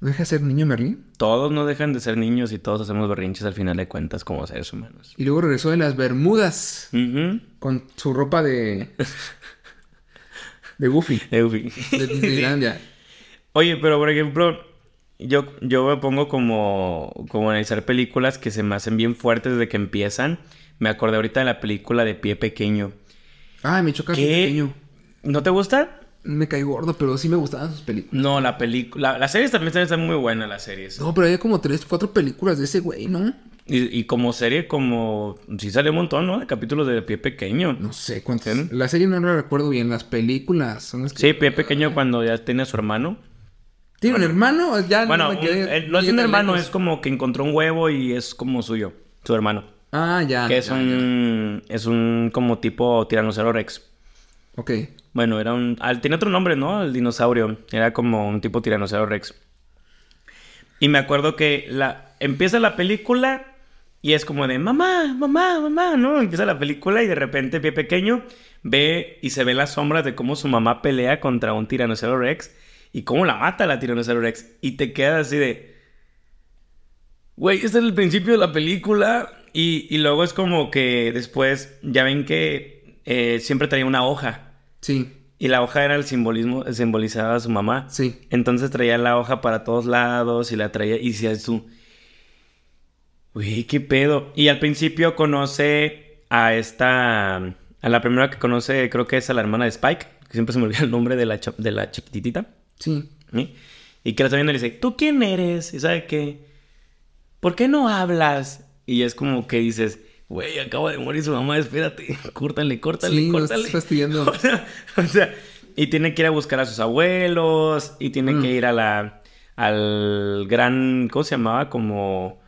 ¿No deja de ser niño Merlín? Todos no dejan de ser niños y todos hacemos berrinches al final de cuentas como seres humanos. Y luego regresó de las Bermudas con su ropa de... de Goofy. Eufi. De Disneylandia. Oye, pero por ejemplo, yo, yo me pongo como, como analizar películas que se me hacen bien fuertes desde que empiezan. Me acordé ahorita de la película de Pie Pequeño. Ay, me choca ¿Qué? pequeño. ¿No te gusta? Me cae gordo, pero sí me gustaban sus películas. No, la película... Las series también están muy buenas, las series. No, pero hay como tres, cuatro películas de ese güey, ¿no? Y, y como serie, como... Sí sale un montón, ¿no? De capítulos de Pie Pequeño. No sé cuántas. ¿Sí? La serie no la recuerdo bien. Las películas son las que. Sí, Pie Pequeño cuando ya tiene a su hermano. ¿Tiene un hermano? Ya Bueno, no me un- no es un hermano, es como que encontró un huevo y es como suyo, su hermano. Ah, ya. que es ya, un... Es un como tipo tiranosaurio rex. Ok. Bueno, era un... Tiene otro nombre, ¿no? El dinosaurio. Era como un tipo tiranosaurio rex. Y me acuerdo que la... Empieza la película y es como de mamá, mamá, mamá, ¿no? Empieza la película y de repente pie pequeño ve y se ve las sombras de cómo su mamá pelea contra un tiranosaurio rex y cómo la mata la tiranosaurio rex. Y te quedas así de... Güey, este es el principio de la película. Y, y luego es como que después ya ven que eh, siempre traía una hoja. Sí, Y la hoja era el simbolismo, simbolizaba a su mamá. sí. Entonces traía la hoja para todos lados y la traía y decía tú. Uy, qué pedo. Y al principio conoce a esta. A la primera que conoce, creo que es a la hermana de Spike, que siempre se me olvida el nombre de la, de la chiquititita. Sí. ¿sí? Y que la está viendo y le dice, ¿tú quién eres? Y sabe qué, ¿por qué no hablas? Y es como que dices, güey, acaba de morir su mamá, espérate, córtale, córtale, Sí, nos córtale. estás fastidiando. O sea, o sea, y tiene que ir a buscar a sus abuelos, y tiene Mm. que ir a la, al gran, ¿cómo se llamaba? Como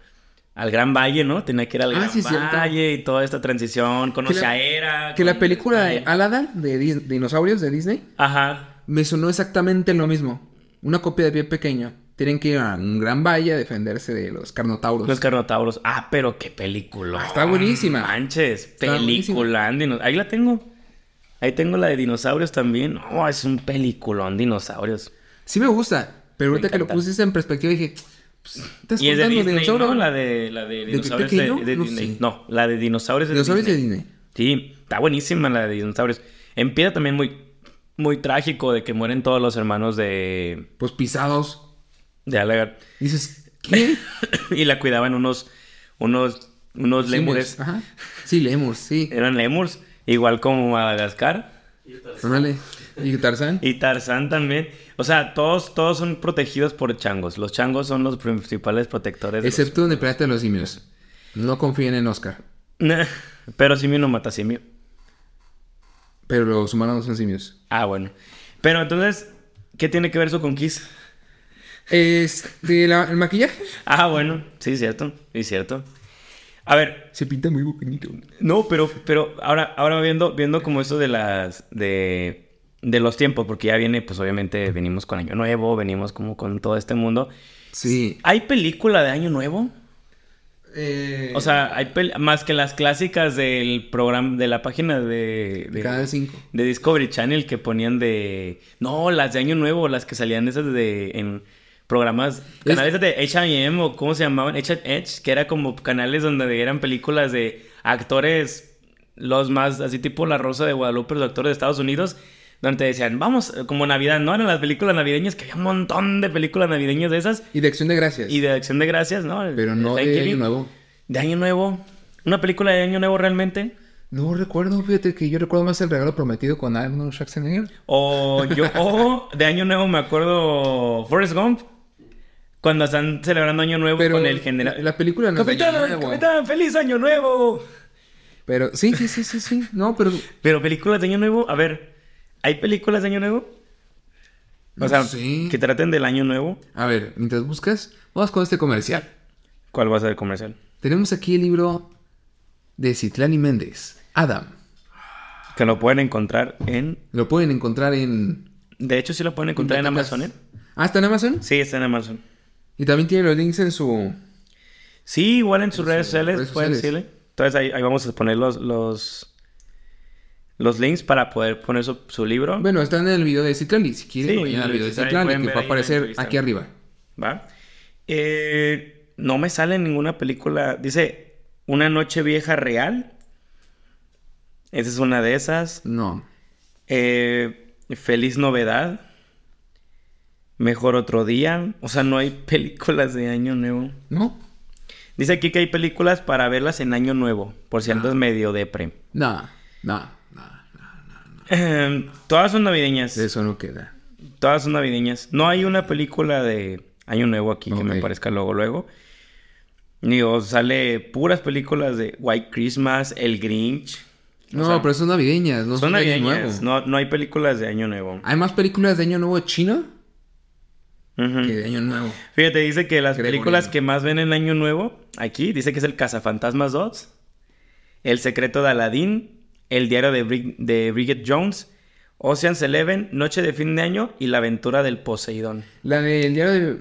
al Gran Valle, ¿no? Tenía que ir al Ah, Gran sí, cierto. Valle y toda esta transición, conoce a Era. Que la película de Aladdin, de Dis- dinosaurios de Disney, Ajá, me sonó exactamente lo mismo. Una copia de pie pequeño. Tienen que ir a un gran valle a defenderse de los carnotauros. Los carnotauros. Ah, pero qué película. Ah, está buenísima. Manches, Está película. Ahí la tengo. Ahí tengo la de dinosaurios también. No, es un peliculón, dinosaurios. Sí me gusta, pero Me ahorita que lo pusiste en perspectiva dije, pues, ¿estás Y es de contando Disney, dinosaurio? ¿no? La de, la de dinosaurios de, de No Disney. No, la de dinosaurios de Dinosaurios de Disney. Disney. Sí, está buenísima la de dinosaurios. Empieza también muy, muy trágico de que mueren todos los hermanos de, Pues pisados. De Alagar. Dices, ¿qué? y la cuidaban unos, unos, unos lémures. Ajá. Sí, lemurs, sí. Eran lémurs, igual como Madagascar. Órale. ¿Y Tarzán? Y Tarzán también. O sea, todos, todos son protegidos por changos. Los changos son los principales protectores. Excepto en el planeta de los simios. No confíen en Oscar. Pero simio no mata simio. Pero los humanos no son simios. Ah, bueno. Pero entonces, ¿qué tiene que ver eso con Kiss? Es de la- el maquillaje. Ah, bueno. Sí, cierto. Sí, cierto. A ver, Se pinta muy bonito. no, pero, pero ahora, ahora viendo, viendo como eso de las, de, de los tiempos, porque ya viene, pues obviamente venimos con Año Nuevo, venimos como con todo este mundo. Sí. ¿Hay película de Año Nuevo? Eh, O sea, hay más que las clásicas del programa, de la página de... de Canal 5. de Discovery Channel que ponían de... No, las de Año Nuevo, las que salían esas de... En programas... Canales de H&M o cómo se llamaban, H&H, que era como canales donde eran películas de actores, los más, así tipo La Rosa de Guadalupe, los actores de Estados Unidos, donde decían, vamos, como Navidad, ¿no? Eran las películas navideñas, que había un montón de películas navideñas de esas, Y de Acción de Gracias. y de Acción de Gracias, ¿no? Pero no de. Año Nuevo. De Año Nuevo. Una película de Año Nuevo realmente. No recuerdo, fíjate que yo recuerdo más el regalo prometido con Arnold Schwarzenegger. O yo, o de Año Nuevo me acuerdo Forrest Gump. Cuando están celebrando Año Nuevo Pero con el general. la película no es Capitán, Año Nuevo. Capitán, feliz Año Nuevo. Pero sí, sí, sí, sí, sí. No, pero Pero películas de Año Nuevo, a ver, ¿hay películas de Año Nuevo? O No sea, sé. que traten del Año Nuevo. a ver, mientras buscas, vamos con este comercial. ¿Cuál va a ser el comercial? Tenemos aquí el libro de Citlani Méndez, Adam. Que lo pueden encontrar en. Lo pueden encontrar en De hecho, sí lo pueden encontrar en Amazon, ¿eh? Ah, está en Amazon. Sí, está en Amazon. Y también tiene los links en su Sí, igual en sus redes sociales pueden decirle. Entonces ahí, ahí vamos a poner los, los, los links para poder poner su, su libro. Bueno, está en el video de Citlali. Si quieren, Sí, vayan al video de Citlali, que va a aparecer aquí arriba. ¿Va? Eh, no me sale ninguna película. Dice Una Noche Vieja Real. Esa es una de esas. No. Eh, Feliz Novedad. Mejor otro día. O sea, no hay películas de Año Nuevo. ¿No? Dice aquí que hay películas para verlas en Año Nuevo. Por si andas medio depre. No, no, no. Eh, todas son navideñas. De eso no queda. Todas son navideñas. No hay una película de Año Nuevo aquí que me parezca luego, luego. Digo, sale puras películas de White Christmas, El Grinch. O No, sea, pero son navideñas, no son, son de Año navideñas. Nuevo. No, no hay películas de Año Nuevo. Hay más películas de Año Nuevo chino Que de Año Nuevo. Fíjate, dice que las Gregoriano. películas que más ven en Año Nuevo, aquí, dice que es El Cazafantasmas 2, El Secreto de Aladdin, El Diario de, Brig- de Bridget Jones, Ocean's Eleven, Noche de Fin de Año y La Aventura del Poseidón. La del diario de,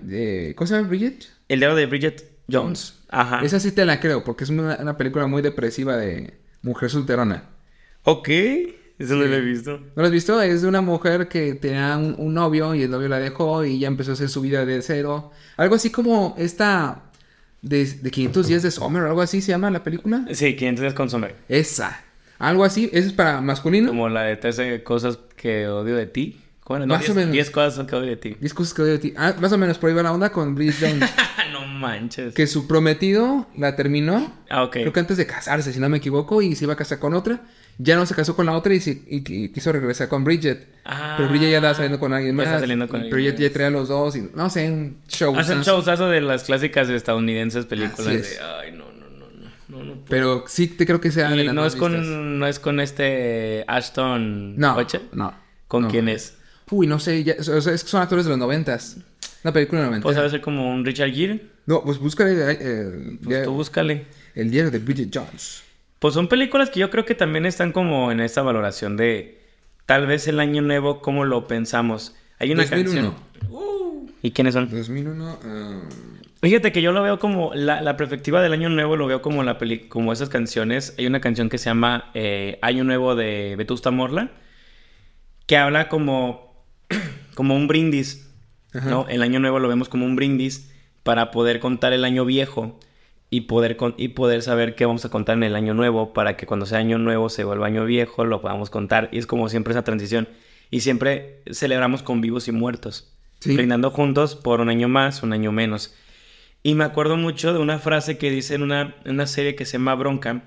de- ¿Cómo se llama, Bridget? El Diario de Bridget Jones. Ajá. Esa sí te la creo, porque es una, una película muy depresiva de mujer solterona. Ok, eso no lo he visto. ¿No lo has visto? Es de una mujer que tenía un, un novio y el novio la dejó y ya empezó a hacer su vida de cero. Algo así como esta de, de 500 días de Summer, algo así se llama la película. Sí, 500 días con Summer. Esa. Algo así. Eso es para masculino. Como la de 13 cosas que odio de ti. No, Más o 10, menos. 10 cosas que odio de ti. 10 cosas que odio de ti. Ah, más o menos por ahí va la onda con Bridget Jones. no manches. que su prometido la terminó. Ah, ok. Creo que antes de casarse, si no me equivoco, y se iba a casar con otra. Ya no se casó con la otra y, se- y- y quiso regresar con Bridget. Ah, pero Bridget ya estaba saliendo con alguien ya más. está saliendo con alguien ya traía a los dos y no sé, un show. Hacen showzazo de las clásicas estadounidenses películas es. de ay no no no no no no puedo". Pero sí te creo que sea de y las no es con vistas. no es con este Ashton No, Kutcher? no. ¿Con no. quién es? Uy, no sé, ya- o sea, es que son actores de los noventas. Una película de Pues noventa. debe ser como un Richard Gere. No, pues búscale eh, el, Pues tú búscale. el diario de Bridget Jones. Pues son películas que yo creo que también están como en esta valoración de tal vez el año nuevo, ¿cómo lo pensamos? Hay una 2001. canción. Uh, ¿Y quiénes son? 2001. ah, Fíjate que yo lo veo como la, la perspectiva del año nuevo, lo veo como la peli, como esas canciones. Hay una canción que se llama eh, Año Nuevo de Vetusta Morla, que habla como, como un brindis, Ajá. ¿no? El año nuevo lo vemos como un brindis para poder contar el año viejo y poder, con- y poder saber qué vamos a contar en el año nuevo para que cuando sea año nuevo se vuelva año viejo, lo podamos contar. Y es como siempre esa transición. Y siempre celebramos con vivos y muertos Sí. brindando juntos por un año más, un año menos. Y me acuerdo mucho de una frase que dice en una, una serie que se llama Bronca,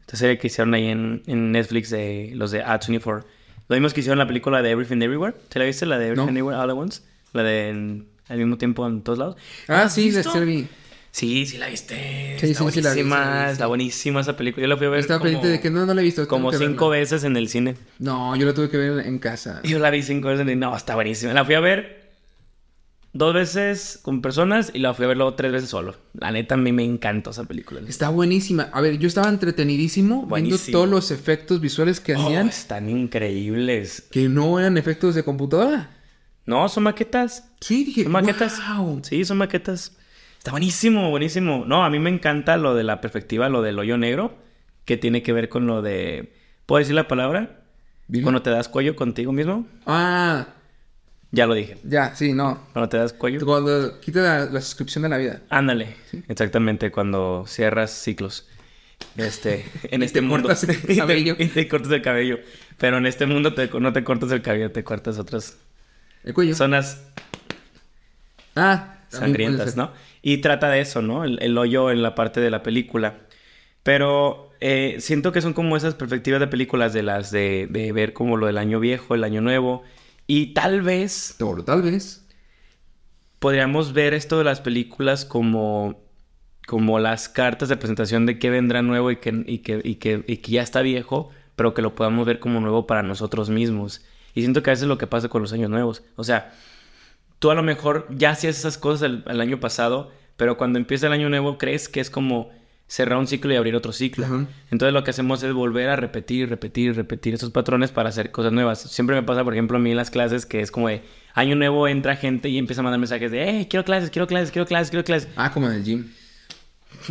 esta serie que hicieron ahí en, en Netflix de los de A24. Lo mismo que hicieron la película de Everything Everywhere. ¿Te la viste? La de Everything No. Everywhere All at Once. La de en- al mismo tiempo en todos lados. Ah, ¿Has sí, de visto? Sí, sí la viste. Sí, está sí, sí la vi, sí la buenísima, vi, está buenísima esa película. Yo la fui a ver Estaba como, pendiente de que no, no la he visto. como cinco verla. veces en el cine. No, yo la tuve que ver en casa. Yo la vi cinco veces y no, está buenísima. La fui a ver dos veces con personas y la fui a ver luego tres veces solo. La neta, a mí me encantó esa película. Está buenísima. A ver, yo estaba entretenidísimo Buenísimo. viendo todos los efectos visuales que Oh, hacían están increíbles. que no eran efectos de computadora. No, son maquetas. Sí, dije, Son maquetas. wow. Sí, son maquetas. Está buenísimo, buenísimo. No, a mí me encanta lo de la perspectiva, lo del hoyo negro, que tiene que ver con lo de... ¿Puedo decir la palabra? Dile. Cuando te das cuello contigo mismo. Ah, Ya lo dije. ya, sí, no. Cuando te das cuello. Cuando quitas la, la suscripción de la vida. Ándale. Exactamente, cuando cierras ciclos. Este, en Y este te mundo. cortas el Y te- cabello. Y te, cortas el cabello. Pero en este mundo te- no te cortas el cabello, te cortas otras El cuello. zonas Ah, sangrientas. ¿no? Y trata de eso, ¿no? El, el hoyo en la parte de la película. Pero eh, siento que son como esas perspectivas de películas de las de, de ver como lo del año viejo, el año nuevo. Y tal vez tal vez. podríamos ver esto de las películas como, como las cartas de presentación de qué vendrá nuevo y que, y, que, y, que, y que ya está viejo, pero que lo podamos ver como nuevo para nosotros mismos. Y siento que a veces es lo que pasa con los años nuevos. O sea, tú a lo mejor ya hacías esas cosas el, el año pasado, pero cuando empieza el año nuevo crees que es como cerrar un ciclo y abrir otro ciclo. Entonces lo que hacemos es volver a repetir, repetir, repetir esos patrones para hacer cosas nuevas. Siempre me pasa, por ejemplo, a mí en las clases que es como de año nuevo entra gente y empieza a mandar mensajes de, hey, quiero clases, quiero clases, quiero clases, quiero clases. Ah, como en el gym.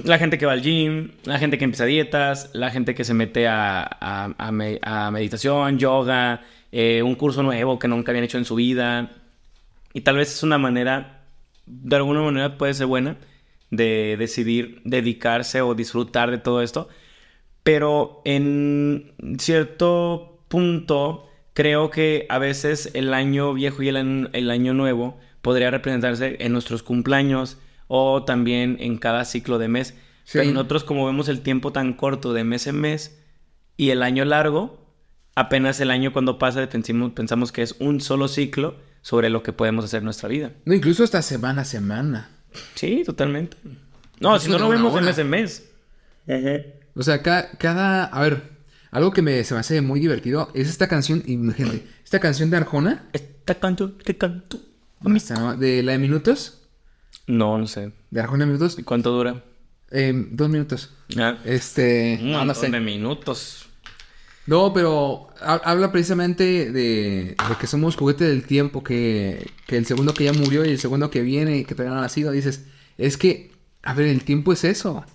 La gente que va al gym, la gente que empieza dietas, la gente que se mete a, a- a me- a meditación, yoga, eh, un curso nuevo que nunca habían hecho en su vida. Y tal vez es una manera, de alguna manera puede ser buena, de decidir dedicarse o disfrutar de todo esto. Pero en cierto punto, creo que a veces el año viejo y el, año nuevo podría representarse en nuestros cumpleaños o también en cada ciclo de mes. Sí. Pero nosotros como vemos el tiempo tan corto de mes en mes y el año largo, apenas el año cuando pasa pensamos, pensamos que es un solo ciclo sobre lo que podemos hacer en nuestra vida. No, incluso hasta semana a semana. Sí, totalmente. No, Eso si no lo vemos hora. en mes en mes. O sea, ca- cada, A ver, algo que me, se me hace muy divertido es esta canción. Imagínate, esta canción de Arjona. Esta canto, este canto. esta, ¿no? De la de minutos. No, no sé. De Arjona minutos. ¿Y cuánto dura? eh, dos minutos. Ah, Este. un no, no sé. de minutos. No, pero ha- habla precisamente de, de que somos juguete del tiempo, que, que el segundo que ya murió y el segundo que viene y que todavía no ha nacido, dices, es que, a ver, el tiempo es eso.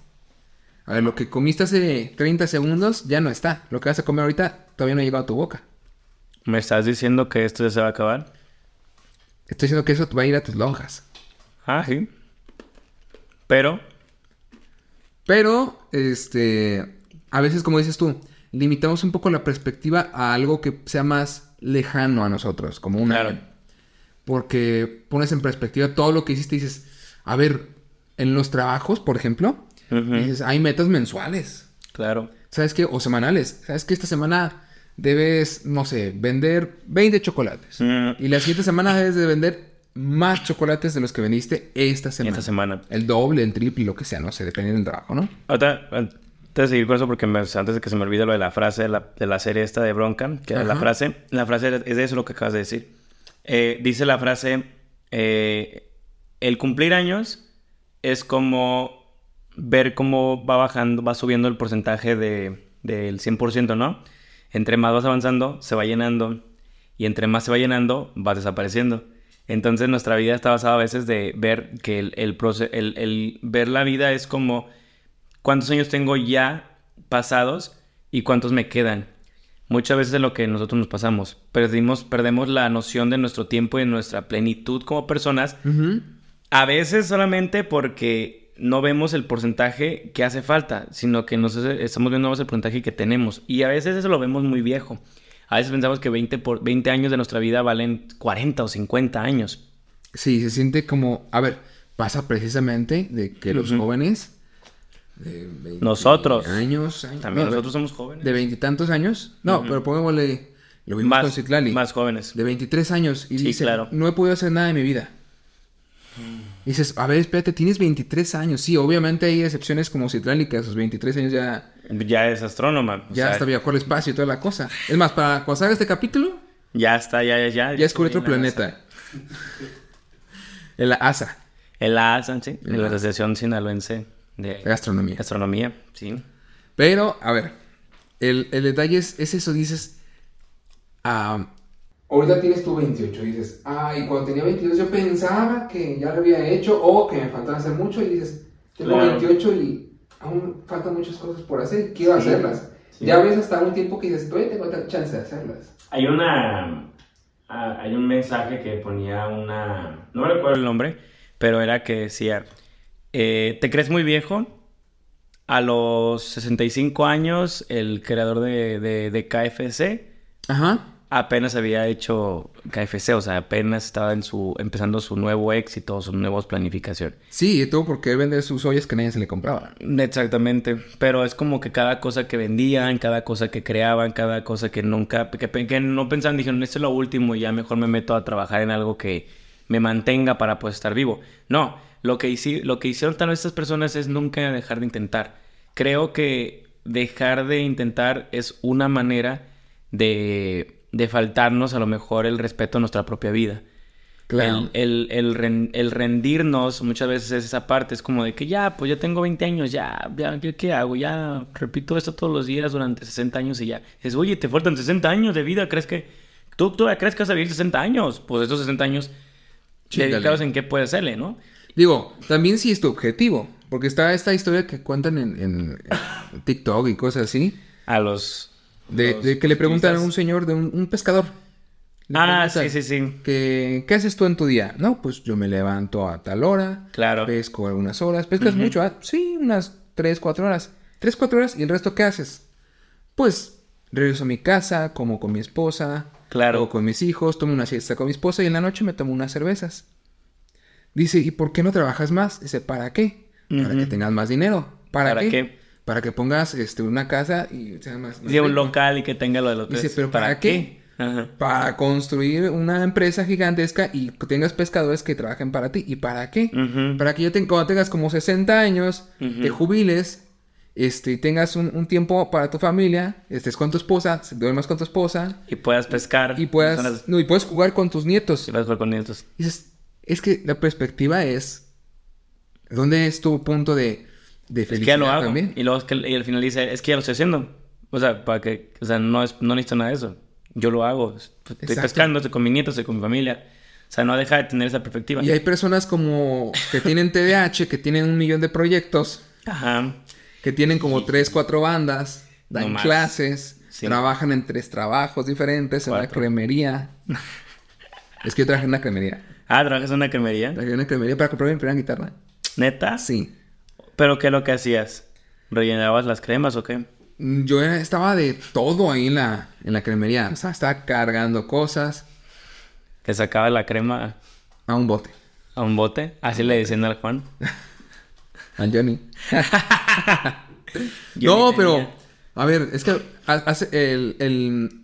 A ver, lo que comiste hace 30 segundos ya no está. Lo que vas a comer ahorita todavía no ha llegado a tu boca. ¿Me estás diciendo que esto ya se va a acabar? Estoy diciendo que eso va a ir a tus lonjas. Ah, sí. Pero, Pero, este, a veces, como dices tú, limitamos un poco la perspectiva a algo que sea más lejano a nosotros, como un Claro. Porque pones en perspectiva todo lo que hiciste y dices, a ver, en los trabajos, por ejemplo, dices, hay metas mensuales, claro. ¿sabes qué? O semanales. ¿Sabes que Esta semana debes, no sé, vender 20 chocolates. Mm. Y la siguiente semana debes de vender más chocolates de los que vendiste esta semana. Esta semana. El doble, el triple, lo que sea, no sé, dependiendo del trabajo, ¿no? Ahorita, antes de seguir con eso, porque me- antes de que se me olvide lo de la frase de la, de la serie esta de Bronca, que era la Ajá. frase, la frase es de eso lo que acabas de decir. Eh, dice la frase, eh, el cumplir años es como ver cómo va bajando, va subiendo el porcentaje de, del 100%, ¿no? Entre más vas avanzando, se va llenando, y entre más se va llenando, vas desapareciendo. Entonces nuestra vida está basada a veces de ver que el, el, el- el ver la vida es como cuántos años tengo ya pasados y cuántos me quedan. Muchas veces es lo que nosotros nos pasamos. Perdimos, perdemos la noción de nuestro tiempo y de nuestra plenitud como personas. Ujú. A veces solamente porque no vemos el porcentaje que hace falta, sino que nos estamos viendo más el porcentaje que tenemos. Y a veces eso lo vemos muy viejo. A veces pensamos que 20, por, 20 años de nuestra vida valen 40 o 50 años. Sí, se siente como, a ver, pasa precisamente de que los Ujú. jóvenes de 20 Nosotros. años, años También no, nosotros somos jóvenes. de veintitantos años, no, pero pongámosle lo vimos con más, Citlali, más jóvenes. de 23 años y Sí, dice, claro. no he podido hacer nada en mi vida. Y dices, a ver, espérate, tienes 23 años. Sí, obviamente hay excepciones como Citlali que a sus 23 años ya, Ya es astrónoma. ya sea, hasta viajó al espacio y toda la cosa. Es más, para cuando salga este capítulo, Ya está, ya, ya, ya. ya descubrió otro planeta. En la ASA. El ASA, sí. El En la. Asociación Sinaloense de de astronomía. Astronomía, sí. Pero, a ver, el, el detalle es, es eso, dices, ah, ahorita tienes tu 28 y dices, ay, cuando tenía 22 yo pensaba que ya lo había hecho o que me faltaba hacer mucho y dices, tengo Claro. 28 y aún faltan muchas cosas por hacer y quiero Sí, hacerlas. sí. Ya ves hasta un tiempo que dices, todavía tengo otra chance de hacerlas. Hay una. ah, Hay un mensaje que ponía una. No me recuerdo el nombre, pero era que decía: eh, ¿Te crees muy viejo? A los 65 años, el creador de, de, de KFC Ajá. apenas había hecho KFC, o sea, apenas estaba en su, empezando su nuevo éxito, su nueva planificación. Sí, y todo porque vende sus ollas que nadie se le compraba. Exactamente, pero es como que cada cosa que vendían, cada cosa que creaban, cada cosa que nunca, que, que no pensaban, dijeron, esto es lo último y ya mejor me meto a trabajar en algo que me mantenga para pues estar vivo. No, lo que, hici- lo que hicieron tal vez estas personas es nunca dejar de intentar. Creo que dejar de intentar es una manera de, de faltarnos a lo mejor el respeto a nuestra propia vida. Claro. El, el, el ren- el rendirnos muchas veces es esa parte, es como de que ya, pues ya tengo 20 años, ya, ya, ¿qué, hago? Ya repito esto todos los días durante 60 años y ya. Es, oye, te faltan 60 años de vida, ¿crees que tú, tú crees que vas a vivir 60 años? Pues estos 60 años dedicados en qué puedes hacerle, ¿no? Digo, también sí es tu objetivo. Porque está esta historia que cuentan en, TikTok y cosas así. A los... De, los de que le preguntan a un señor, de un, un pescador. Le Ah, sí, sí, sí. Que, ¿Qué haces tú en tu día? No, pues yo me levanto a tal hora. Claro. Pesco algunas horas. ¿Pescas mucho? Ah, sí, unas 3, 4 horas. 3, 4 horas. ¿Y el resto qué haces? Pues regreso a mi casa, como con mi esposa. Claro. O con mis hijos, tomo una siesta con mi esposa y en la noche me tomo unas cervezas. Dice, ¿y por qué no trabajas más? Dice, ¿para qué? Para que tengas más dinero. ¿Para, ¿Para qué? qué? Para que pongas este, una casa y sea más, más Sí, un local y que tenga lo de los Dice. ¿pero para qué? Ajá. Para construir una empresa gigantesca y que tengas pescadores que trabajen para ti. ¿Y para qué? Para que ya te- cuando tengas como 60 años, Ujú. te jubiles, este, y tengas un, un tiempo para tu familia, estés con tu esposa, duermas con tu esposa Y puedas pescar. y puedas, las- no, y puedes jugar con tus nietos. y puedas jugar con nietos. Dices, es que la perspectiva es, ¿dónde es tu punto de, de Es que ya lo hago. también? Y luego es que, y al final dice, es que ya lo estoy haciendo. O sea, para que, o sea, no, es, no necesito nada de eso. Yo lo hago. Estoy Exacto. pescando, estoy con mi nieto, estoy con mi familia. O sea, no deja de tener esa perspectiva. Y hay personas como que tienen TDAH, que tienen un millón de proyectos, Ajá. que tienen como tres, cuatro bandas, dan No clases, Sí. trabajan en tres trabajos diferentes, en la cremería. es que yo trabajé en una cremería. Ah, ¿trabajas en una cremería? Trabajé en una cremería para comprar mi primera guitarra. ¿Neta? Sí. ¿Pero qué es lo que hacías? ¿Rellenabas las cremas o qué? Mm, Yo estaba de todo ahí en la, en la cremería. O sea, estaba cargando cosas ¿Te sacabas la crema a un bote. a un bote? Así le decían al Juan. A Johnny. No, pero... A ver, es que ha- hace el, el...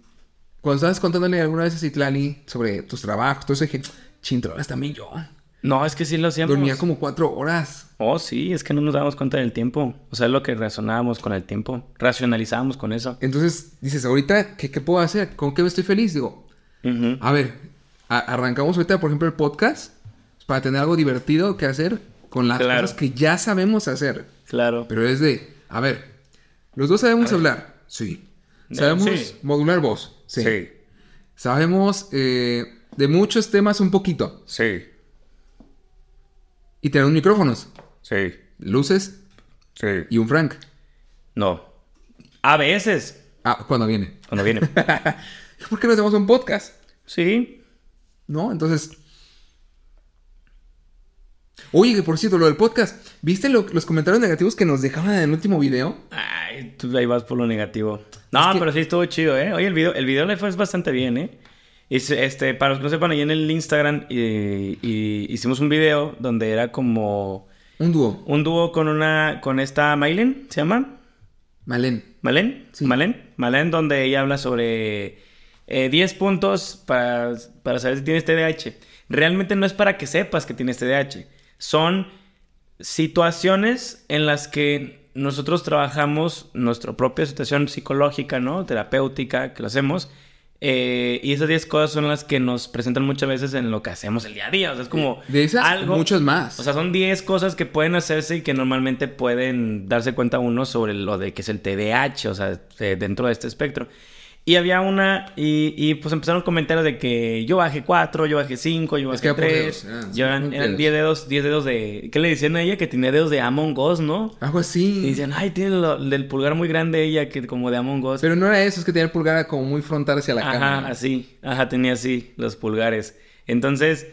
Cuando estabas contándole alguna vez a Citlali sobre tus trabajos, entonces dije, chintrolas también yo. No, es que sí lo hacíamos. Dormía como cuatro horas. Oh, sí, es que no nos dábamos cuenta del tiempo. O sea, es lo que razonábamos con el tiempo. Racionalizábamos con eso. Entonces dices, ahorita, ¿qué, qué puedo hacer? ¿Con qué me estoy feliz? Digo, a ver, a- arrancamos ahorita, por ejemplo, el podcast para tener algo divertido que hacer con las Claro. cosas que ya sabemos hacer. Claro. Pero es de, a ver, los dos sabemos hablar. Sí. Sabemos sí. modular voz. Sí. Sí. Sabemos eh, de muchos temas un poquito. Sí. Y tenemos micrófonos, Sí. luces Sí. y un Frank. No. A veces. Ah, cuando viene. Cuando viene. ¿Por qué no hacemos un podcast? sí. ¿No? Entonces. Oye, que por cierto, lo del podcast. ¿Viste lo- los comentarios negativos que nos dejaban en el último video? Ay, tú ahí vas por lo negativo. No, Es que- pero sí estuvo chido, ¿eh? Oye, el video, el video le fue bastante bien, ¿eh? Este, para los que no sepan, ahí en el Instagram y, y hicimos un video donde era como Un dúo. un dúo con una, con esta Mailen, ¿se llama? Malén. ¿Malen? Sí. ¿Malen? Malen, donde ella habla sobre eh, 10 puntos para, para saber si tienes TDAH. Realmente no es para que sepas que tienes TDAH. Son situaciones en las que nosotros trabajamos nuestra propia situación psicológica, ¿no? Terapéutica, que lo hacemos. Eh, y esas 10 cosas son las que nos presentan muchas veces en lo que hacemos el día a día. O sea, es como De esas, algo... muchas más. O sea, son 10 cosas que pueden hacerse y que normalmente pueden darse cuenta uno sobre lo de que es el TDAH, o sea, eh, dentro de este espectro. Y había una, y, y pues empezaron comentarios de que yo bajé cuatro, yo bajé cinco, yo Es que bajé tres. dedos, eran- yo eran, eran dedos. 10 dedos, 10 dedos de. ¿Qué le decían a ella? Que tenía dedos de Among Us, ¿no? Algo así. Y dicen, ay, tiene lo- del pulgar muy grande ella, que como de Among Us. Pero no era eso, es que tenía el pulgar como muy frontal hacia la Ajá, cámara. así. Ajá, tenía así los pulgares. Entonces,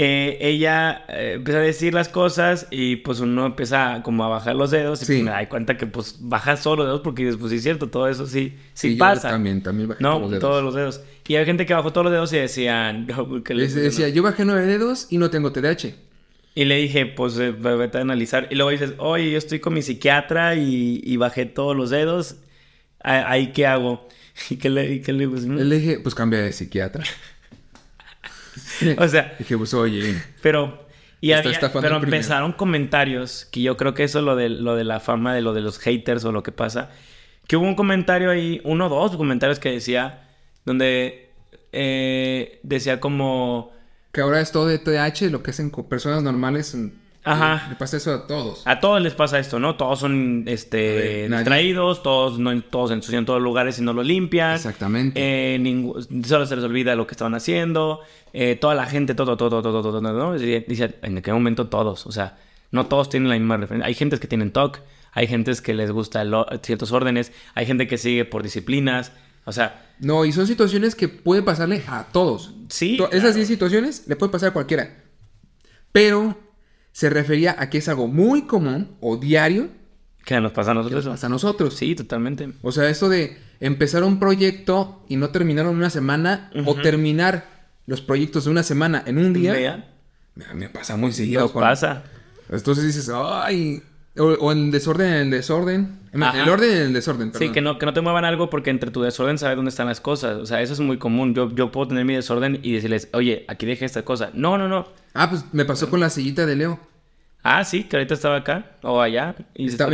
eh, ella eh, empieza a decir las cosas y pues uno empieza como a bajar los dedos y Sí. pues, me da cuenta que pues baja solo los dedos porque dices, pues sí es cierto, todo eso sí, sí, Sí, yo pasa. también, también bajé no, todos los dedos. todos los dedos. Y hay gente que bajó todos los dedos y decían... que le- Les decía, yo bajé nueve dedos y no tengo TDAH. Y le dije, pues eh, vete a analizar. Y luego dices, oye, yo estoy con mi psiquiatra y, y bajé todos los dedos. ¿A- ¿Ahí qué hago? ¿Y qué le, y qué le pues, Le dije, pues cambia de psiquiatra. O sea, Dije, pues oye, Pero, y había- pero empezaron comentarios, que yo creo que eso lo de, lo de la fama, de lo de los haters o lo que pasa, que hubo un comentario ahí, uno o dos comentarios que decía, donde eh, decía como, que ahora es todo de TDAH, lo que hacen con personas normales. Ajá. Le pasa eso a todos. a todos les pasa esto, ¿no? Todos son este, ver, distraídos, todos, no, todos ensucian todos los lugares y no lo limpian. Exactamente. Eh, ningú- solo se les olvida lo que estaban haciendo. Eh, toda la gente, todo, todo, todo, todo, todo, ¿no? Dice, ¿en qué momento todos? O sea, no todos tienen la misma referencia. Hay gentes que tienen TOC, hay gentes que les gusta ciertos órdenes, hay gente que sigue por disciplinas. O sea, No, y son situaciones que pueden pasarle a todos. sí. To- Esas 10 situaciones le puede pasar a cualquiera. Pero se refería a que es algo muy común o diario que nos pasa a que nosotros. nos pasa a nosotros. Sí, totalmente. O sea, esto de empezar un proyecto y no terminarlo en una semana o terminar los proyectos de una semana en un día, me, me pasa muy seguido. nos pasa. Entonces dices, ay, o, o en desorden, en desorden. En el orden, en el desorden. Sí, que no, que no te muevan algo porque entre tu desorden sabes dónde están las cosas. O sea, eso es muy común. Yo, yo puedo tener mi desorden y decirles, oye, aquí dejé esta cosa. No, no, no. Ah, pues me pasó con la sillita de Leo. Ah, sí, que ahorita estaba acá o allá. Y Está,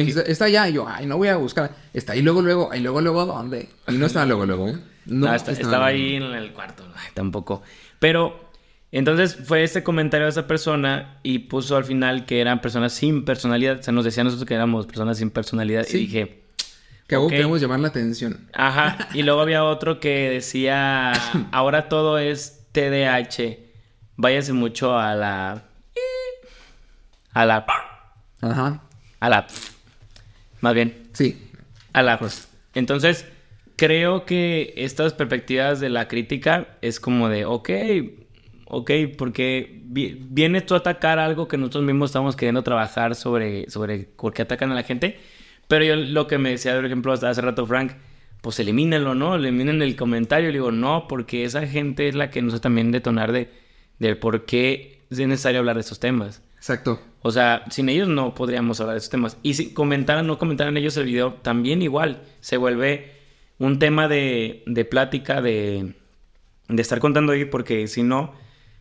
allá. Y yo, ay, no voy a buscar. Está ahí luego, luego. Ahí luego, luego, ¿dónde? Y no estaba luego, luego. ¿eh? No, esta- estaba ahí en el cuarto. Ay, tampoco. Pero, entonces fue este comentario de esa persona y puso al final que eran personas sin personalidad. O sea, nos decían nosotros que éramos personas sin personalidad. Sí. Y dije, Que algo ok. queremos llamar la atención. ajá. Y luego había otro que decía, ahora todo es TDAH. Váyase mucho a la... A la... Ajá. A la... Más bien, Sí. a la... Entonces, creo que estas perspectivas de la crítica es como de, ok, ok, porque vi- viene tú a atacar algo que nosotros mismos estamos queriendo trabajar sobre, sobre por qué atacan a la gente. Pero yo lo que me decía, por ejemplo, hasta hace rato Frank, pues elimínenlo, ¿no? Eliminen el comentario. Le digo, no, porque esa gente es la que nos hace también detonar de, de por qué es necesario hablar de estos temas. Exacto. O sea, sin ellos no podríamos hablar de esos temas. Y si comentaran o no comentaran ellos el video, también igual se vuelve un tema de, de plática, de, de estar contando ahí, porque si no,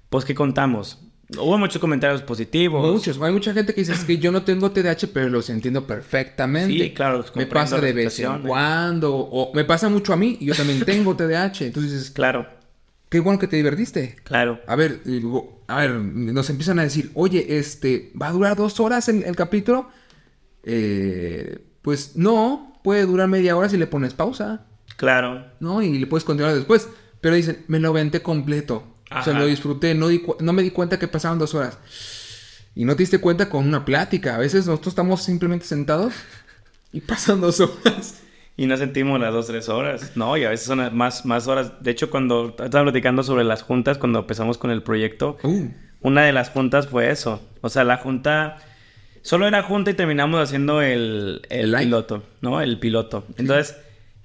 pues ¿qué contamos? Hubo muchos comentarios positivos. Muchos. Hay mucha gente que dice es que yo no tengo TDAH, pero los entiendo perfectamente. Sí, claro, Me pasa de vez en situación. cuando. O me pasa mucho a mí y yo también tengo TDAH. Entonces Claro, qué bueno que te divertiste. claro. A ver, a ver, nos empiezan a decir, oye, este, ¿va a durar dos horas el, el capítulo? Eh, pues no, puede durar media hora si le pones pausa, Claro. ¿no? Y le puedes continuar después. Pero dicen, me lo venté completo. O sea, Ajá. lo disfruté, no, di no me di cuenta que pasaban dos horas. Y no te diste cuenta con una plática. A veces nosotros estamos simplemente sentados y pasan dos horas. Y no sentimos las dos, tres horas. No, y a veces son más, más horas. De hecho, cuando estaba platicando sobre las juntas, cuando empezamos con el proyecto, Uh, Una de las juntas fue eso. O sea, la junta. Solo era junta y terminamos haciendo el, el piloto, ¿no? El piloto. Entonces,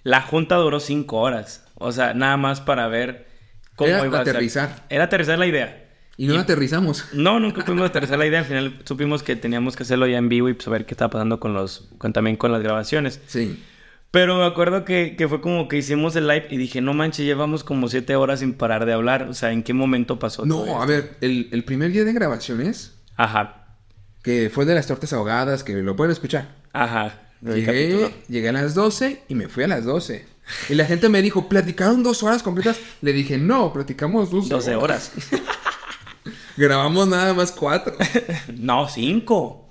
la junta duró cinco horas. O sea, nada más para ver cómo Era iba a ser. aterrizar. Era aterrizar la idea. y no aterrizamos. No, nunca pudimos aterrizar la idea. Al final supimos que teníamos que hacerlo ya en vivo y saber qué estaba pasando con los, con, también con las grabaciones. Sí. Pero me acuerdo que, que fue como que hicimos el live y dije, no manches, llevamos como siete horas sin parar de hablar. O sea, ¿en qué momento pasó? todo No, a ver, el, el primer día de grabaciones, Ajá, que fue de las tortas ahogadas, que lo pueden escuchar. ajá. Llegué, llegué a las 12 y me fui a las 12. Y la gente me dijo, ¿platicaron dos horas completas? Le dije, no, platicamos 12, 12 horas. Grabamos nada más cuatro. no, 5.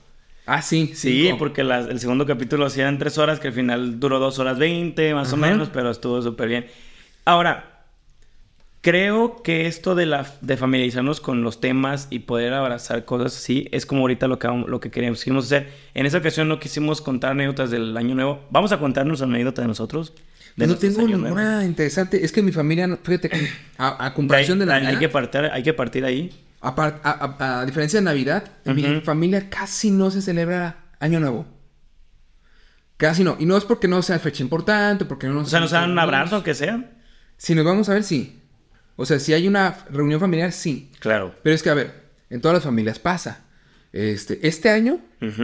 Ah, sí. Sí, cinco. porque las- el segundo capítulo eran 3 horas, que al final duró 2 horas 20, más o Ajá. menos, pero estuvo súper bien. Ahora, creo que esto de, la, de familiarizarnos con los temas y poder abrazar cosas así es como ahorita lo que, lo que queríamos quisimos hacer. En esa ocasión no quisimos contar anécdotas del año nuevo. Vamos a contarnos anécdotas de nosotros. De no tengo ninguna interesante. Es que mi familia, fíjate, a, a comparación de hay- Navidad, hay que partir, hay que partir ahí. Apar- a, a- a diferencia de Navidad, en mi familia casi no se celebra Año Nuevo. Casi no. Y no es porque no sea fecha importante, porque no nos... O sea, nos dan un abrazo, aunque sea. Si nos vamos a ver, sí. O sea, si hay una reunión familiar, sí. Claro. Pero es que, a ver, en todas las familias pasa. Este, este año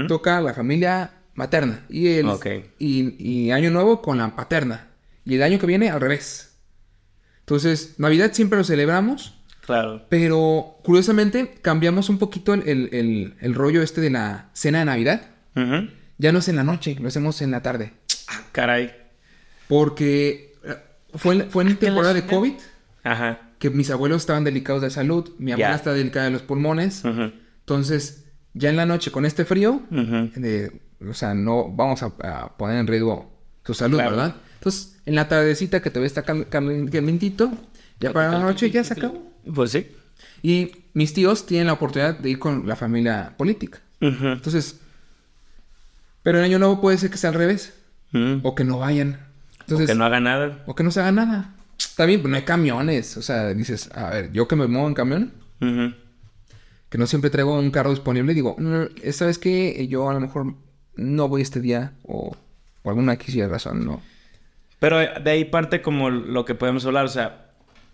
toca la familia materna y, el, y, y año nuevo con la paterna. Y el año que viene al revés. Entonces, Navidad siempre lo celebramos, Claro. pero curiosamente cambiamos un poquito el, el- el- el rollo este de la cena de Navidad. Ya no es en la noche, lo hacemos en la tarde. Ah, caray. Porque eh, fue, en- fue en temporada de COVID Ajá. que mis abuelos estaban delicados de salud, mi abuela está delicada de los pulmones. Ujú. Entonces, ya en la noche con este frío, de- o sea, no vamos a, a poner en riesgo su salud, Claro. ¿verdad? Entonces, en la tardecita que todavía está cal- cal- calentito, ya para la noche ya se acabó. Pues sí. Y mis tíos tienen la oportunidad de ir con la familia política. Entonces, pero el año nuevo puede ser que sea al revés, Mm. o que no vayan. Entonces, que no haga nada. o que no se haga nada. Está bien, pero no hay camiones. O sea, dices, a ver, yo que me muevo en camión, que no siempre traigo un carro disponible, digo, "Mm, esta vez que yo a lo mejor no voy este día o por alguna X y razón, no. Pero de ahí parte como lo que podemos hablar, o sea,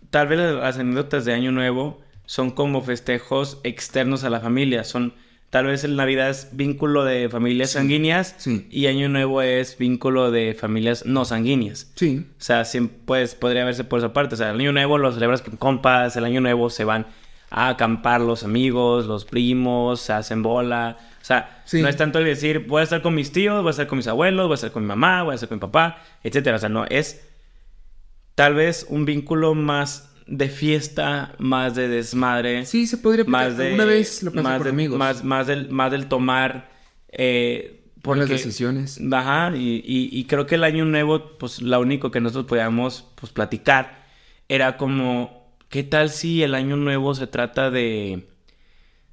tal vez las anécdotas de Año Nuevo son como festejos externos a la familia, son tal vez el Navidad es vínculo de familias sanguíneas sí. y Año Nuevo es vínculo de familias no sanguíneas. Sí, O sea, sí, pues podría verse por esa parte. O sea, el año nuevo lo celebras con compas, el año nuevo se van a acampar los amigos, los primos, se hacen bola. O sea, no es tanto el decir, voy a estar con mis tíos, voy a estar con mis abuelos, voy a estar con mi mamá, voy a estar con mi papá, etcétera. O sea, no, es tal vez un vínculo más de fiesta, más de desmadre. sí se podría. Más de, Una vez lo más por de- amigos. Más, más del, más del tomar... Eh, Por las decisiones. Ajá, y, y- y creo que el año nuevo, pues lo único que nosotros podíamos pues, platicar era como, ¿qué tal si el año nuevo se trata de,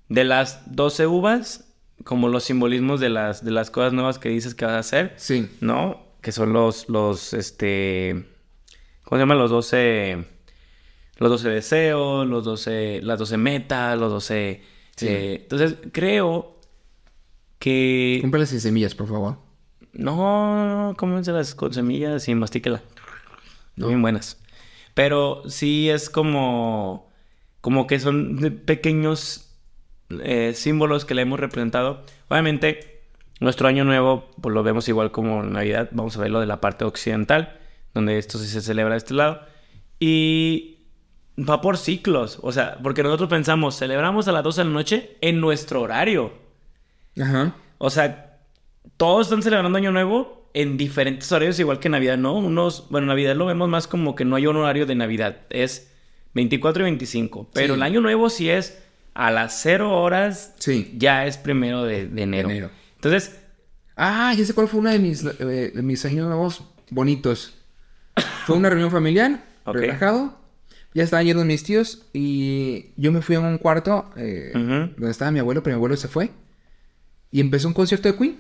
de las 12 uvas? Como los simbolismos de las, de las cosas nuevas que dices que vas a hacer, Sí, ¿no? Que son los, los, este, ¿cómo se llaman? Los 12, los 12 deseos, los 12, las 12 metas, los 12... Sí. eh, entonces, creo que... cómprale sin semillas, por favor. No, cómenselas con semillas y mastíquela. No. Bien buenas. Pero sí es como... Como que son pequeños eh, símbolos que le hemos representado. Obviamente, nuestro año nuevo, pues lo vemos igual como Navidad. Vamos a verlo de la parte occidental, donde esto sí se celebra de este lado. Y va por ciclos. O sea, porque nosotros pensamos, celebramos a las 12 de la noche en nuestro horario. Ajá. O sea, todos están celebrando Año Nuevo en diferentes horarios, igual que Navidad, ¿no? Unos, bueno, Navidad lo vemos más como que no hay un horario de Navidad, es 24 y 25. Pero Sí. el Año Nuevo sí es a las 0 horas, Sí. ya es primero de, de enero. Enero. Entonces, Ah, ya sé cuál fue una de mis, eh, de mis años nuevos bonitos. Fue una reunión familiar, relajado. Ya estaban yendo mis tíos y yo me fui a un cuarto eh, donde estaba mi abuelo, pero mi abuelo se fue. Y empezó un concierto de Queen.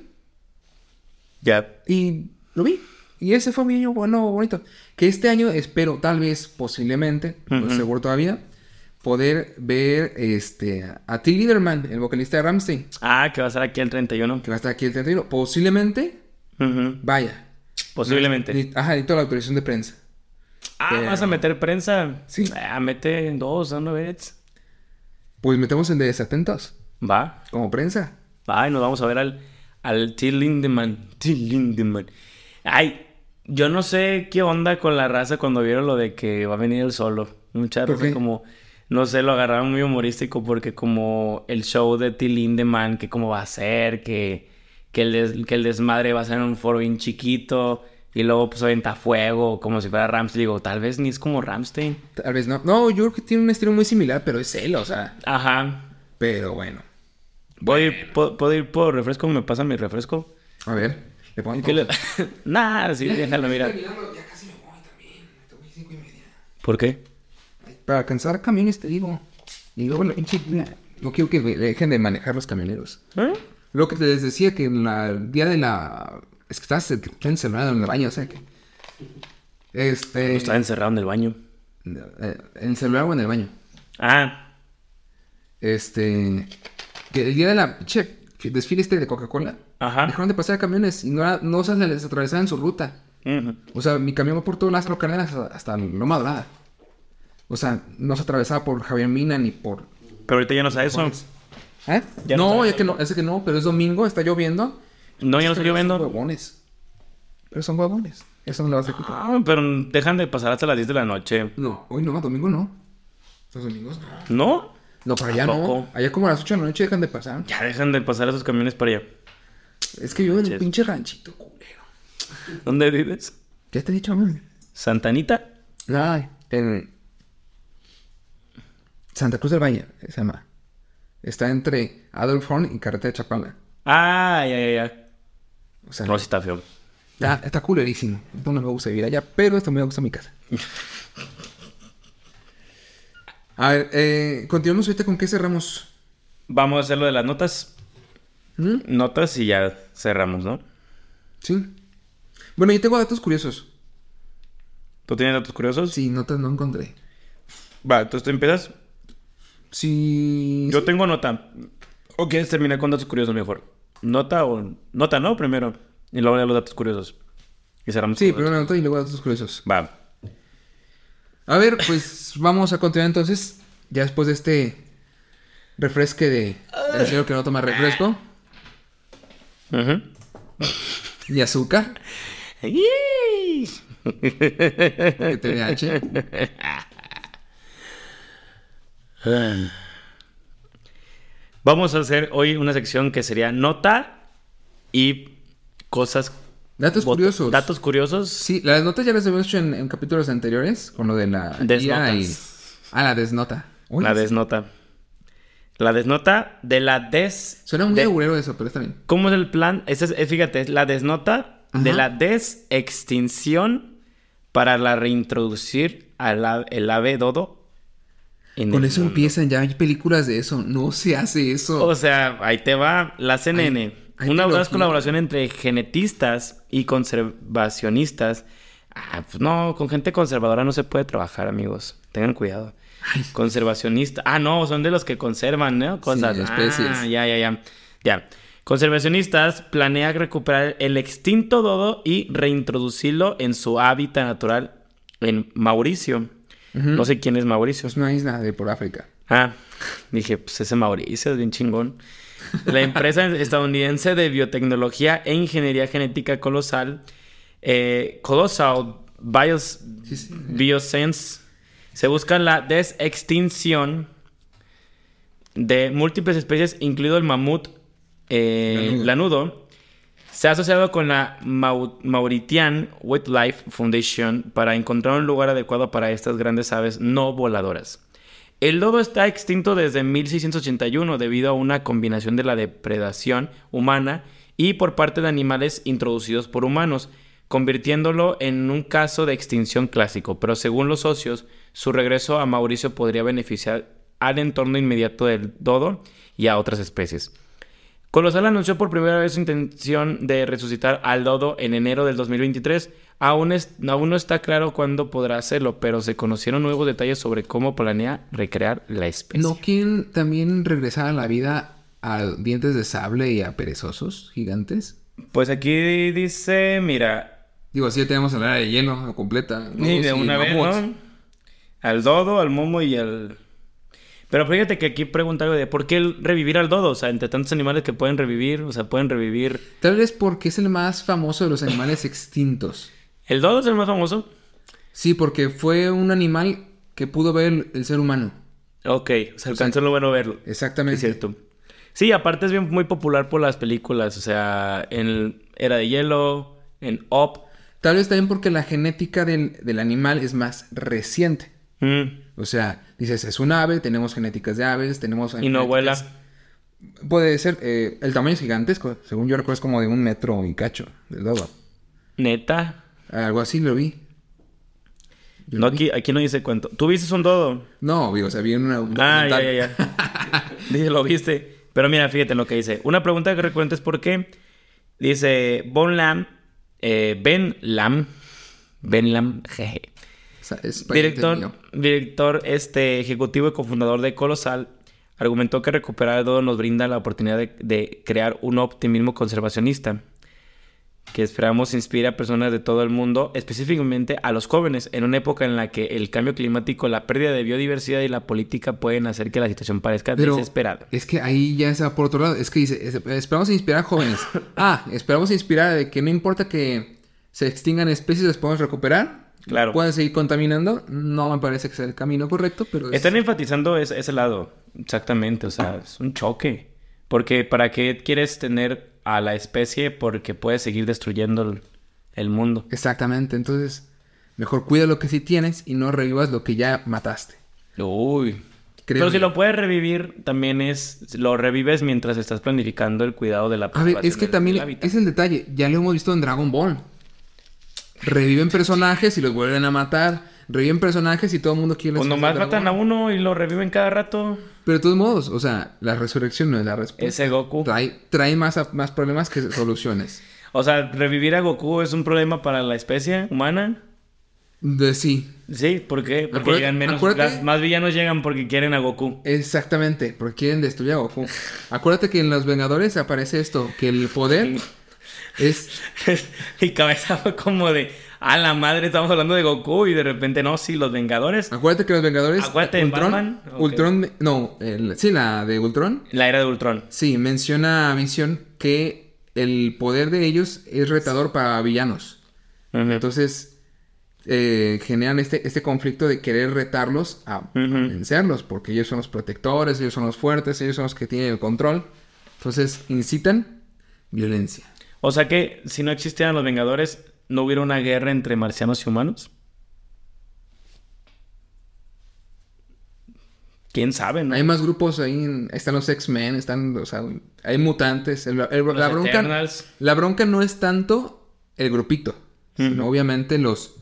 ya. Y lo vi. Y ese fue mi año bueno, bonito. Que este año espero, tal vez, posiblemente, no Ujú. seguro todavía, poder ver este, a Till Liederman, el vocalista de Ramstein, Ah, que va a ser aquí el 31. que va a estar aquí el 31. Posiblemente, Ujú. vaya. Posiblemente. Ni- Ajá, necesito la autorización de prensa. Ah, Pero- ¿vas a meter prensa? Sí. Ah, mete dos, ¿no ves? Pues metemos en desatentos, Va. como prensa. Ay, nos vamos a ver al, al Till Lindemann. Till Lindemann. Ay, yo no sé qué onda con la raza cuando vieron lo de que va a venir el solo. Mucha ¿Por raza qué? como, no sé, lo agarraron muy humorístico porque como el show de Till Lindemann, que cómo va a ser, que, que, el des- que el desmadre va a ser en un foro bien chiquito y luego pues avienta fuego como si fuera Ramstein. Digo, tal vez ni es como Ramstein. Tal vez no. No, yo creo que tiene un estilo muy similar, pero es él, o sea. Ajá. Pero bueno. ¿Puedo ir, puedo, puedo ir por refresco? ¿Me pasa mi refresco? A ver, le pongo. ¿Qué le- Nah, sí, déjalo, mira. Ya casi me voy también. Me cinco y media. ¿Por qué? Para alcanzar camiones, te digo. Y luego. No quiero que dejen de manejar los camioneros. ¿Eh? Lo que te les decía que en la- el día de la... Es que estás encerrado en el baño, o sea que... Este... Estaba encerrado en el baño. eh, En el celular o en el baño. Ah, Este... Que el día de la... Che, desfile este de Coca-Cola. Ajá. Dejaron de pasar camiones y no, no se les atravesaba en su ruta. Ujú. O sea, mi camión va por todo Lázaro Cárdenas hasta, hasta Loma Dorada. O sea, no se atravesaba por Javier Mina ni por... Pero ahorita ya no sabe eso. ¿Eh? Ya no no, es que no, es que no, pero es domingo, está lloviendo. No, ya no está Son lloviendo. huevones. Pero son huevones. Eso no lo vas a quitar. Ah, pero dejan de pasar hasta las 10 de la noche. No, hoy no, domingo no. Los domingos no. ¿No? No, para allá ¿A no. Allá como a las 8 de la noche dejan de pasar. Ya dejan de pasar esos camiones para allá. Es que vivo en un pinche ranchito, culero. ¿Dónde vives? Ya te he dicho, man. ¿Santanita? Ay, en Santa Cruz del Valle, se llama. Está entre Adolf Horn y Carretera de Chapala. Ah, ya, ya, ya. O sea, No, sí está feo. ya, está culerísimo. No me gusta vivir allá, pero esto me gusta mi casa. A ver, eh, continuamos ahorita con qué cerramos. Vamos a hacer lo de las notas. ¿Mm? Notas y ya cerramos, ¿no? Sí. Bueno, yo tengo datos curiosos. ¿Tú tienes datos curiosos? Sí, notas no encontré. Va, entonces tú empiezas. Sí. Yo tengo nota. ¿O quieres terminar con datos curiosos mejor? ¿Nota o...? Nota, ¿no? Primero. Y luego los datos curiosos. Y cerramos. Sí, primero nota y luego datos curiosos. Va. A ver, pues vamos a continuar entonces. Ya después de este refresque de del señor que no toma refresco Ujú. y azúcar. Vamos a hacer hoy una sección que sería nota y cosas... Datos curiosos. Datos curiosos. Sí, las notas ya las habíamos hecho en, en capítulos anteriores, con lo de la Desnotas. Y... Ah, la desnota. Uy, La desnota. La desnota de la des... Suena muy de- aburrero eso, pero está bien. ¿Cómo es el plan? Es, eh, fíjate, es la desnota de la desextinción para la reintroducir al ave- el ave dodo. En Con eso mundo. empiezan, ya hay películas de eso. No se hace eso. O sea, ahí te va la CNN. Ahí- ahí una audaz colaboración entre genetistas y conservacionistas. Ah, pues no, con gente conservadora no se puede trabajar, amigos. Tengan cuidado. Conservacionista. Ah, no, son de los que conservan, ¿no? Cosas. especies. Ah, ya, ya, ya. Ya. Conservacionistas planean recuperar el extinto dodo y reintroducirlo en su hábitat natural en Mauricio. No sé quién es Mauricio. Es una isla de por África. Ah, dije, pues ese Mauricio es bien chingón. La empresa estadounidense de biotecnología e ingeniería genética colosal, eh, Colossal Bios- Sí, sí. Biosense, se busca la desextinción de múltiples especies, incluido el mamut eh, Lanudo. lanudo. Se ha asociado con la Mau- Mauritian Wildlife Foundation para encontrar un lugar adecuado para estas grandes aves no voladoras. El dodo está extinto desde 1681 debido a una combinación de la depredación humana y por parte de animales introducidos por humanos, convirtiéndolo en un caso de extinción clásico, pero según los socios, su regreso a Mauricio podría beneficiar al entorno inmediato del dodo y a otras especies. Colosal anunció por primera vez su intención de resucitar al dodo en enero del 2023. Aún, es- aún no está claro cuándo podrá hacerlo, pero se conocieron nuevos detalles sobre cómo planea recrear la especie. ¿No quieren también regresar a la vida a dientes de sable y a perezosos gigantes? Pues aquí dice, mira, Digo, así ya tenemos el área de hielo completa. ¿no? y de Sí, una vez. ¿no? Al dodo, al momo y al... Pero fíjate que aquí pregunta algo de por qué el revivir al dodo, o sea, entre tantos animales que pueden revivir, o sea, pueden revivir... Tal vez porque es el más famoso de los animales extintos. ¿El dodo es el más famoso? Sí, porque fue un animal que pudo ver el, el ser humano. Ok, o sea, alcanzó lo bueno verlo. Exactamente. Es cierto. Sí, aparte es bien muy popular por las películas, o sea, en Era de Hielo, en Up. Tal vez también porque la genética del, del animal es más reciente. Mm, O sea, dices, es un ave, tenemos genéticas de aves, tenemos... Y no genéticas- vuela. Puede ser, eh, el tamaño es gigantesco. Según yo recuerdo es como de un metro y cacho del dodo. Neta. Algo así lo vi. Yo No, aquí, aquí no dice cuánto. ¿Tú viste un todo? No, vi, o sea, vi en una. un Ah, ya, ya, ya. Dice, lo viste. Pero mira, fíjate en lo que dice. Una pregunta que recuerdo es por qué. Dice, Bon Lam, eh, Ben Lam, Ben Lam, jeje. Sea, es Director, director este, ejecutivo y cofundador de Colosal, argumentó que recuperar el dodo nos brinda la oportunidad de, de crear un optimismo conservacionista que esperamos inspire a personas de todo el mundo, específicamente a los jóvenes, en una época en la que el cambio climático, la pérdida de biodiversidad y la política pueden hacer que la situación parezca Pero desesperada. es que ahí ya está por otro lado. Es que dice, es- esperamos inspirar jóvenes. Ah, esperamos inspirar de que no importa que se extingan especies, las podemos recuperar. Claro. Pueden seguir contaminando. No me parece que sea el camino correcto, pero es- Están enfatizando ese, ese lado, exactamente, o sea, es un choque. Porque ¿para qué quieres tener a la especie? Porque puedes seguir destruyendo el, el mundo. Exactamente. Entonces, mejor cuida lo que sí tienes y no revivas lo que ya mataste. Uy. Creo Pero si lo puedes revivir, también es... Lo revives mientras estás planificando el cuidado de la A ver, es que también es el detalle. Ya lo hemos visto en Dragon Ball. Reviven personajes y los vuelven a matar. Reviven personajes y todo el mundo quiere la Pues nomás de matan a uno y lo reviven cada rato. Pero de todos modos, o sea, la resurrección no es la respuesta. Ese Goku. Trae, trae más, más problemas que soluciones. O sea, revivir a Goku es un problema para la especie humana. De sí, Sí, ¿por qué? Porque Acuérdate- llegan menos... acuérdate- las- más villanos llegan porque quieren a Goku. exactamente, porque quieren destruir a Goku. Acuérdate que en Los Vengadores aparece esto, que el poder es... Mi cabeza fue como de... A la madre, estamos hablando de Goku y de repente no, sí, los Vengadores. Acuérdate que los Vengadores... Acuérdate en Ultron, Batman. Ultron, no, el- sí, la de Ultron, La era de Ultron. sí, menciona a Visión que el poder de ellos es retador para villanos. Entonces, eh, generan este, este conflicto de querer retarlos a, a vencerlos, porque ellos son los protectores, ellos son los fuertes, ellos son los que tienen el control. Entonces, incitan violencia. O sea que si no existieran los Vengadores, ¿no hubiera una guerra entre marcianos y humanos? ¿Quién sabe, no? Hay más grupos ahí, en- están los X-Men, están, o sea, hay mutantes. El- el- Los la, bronca, la bronca no es tanto el grupito, sino obviamente los,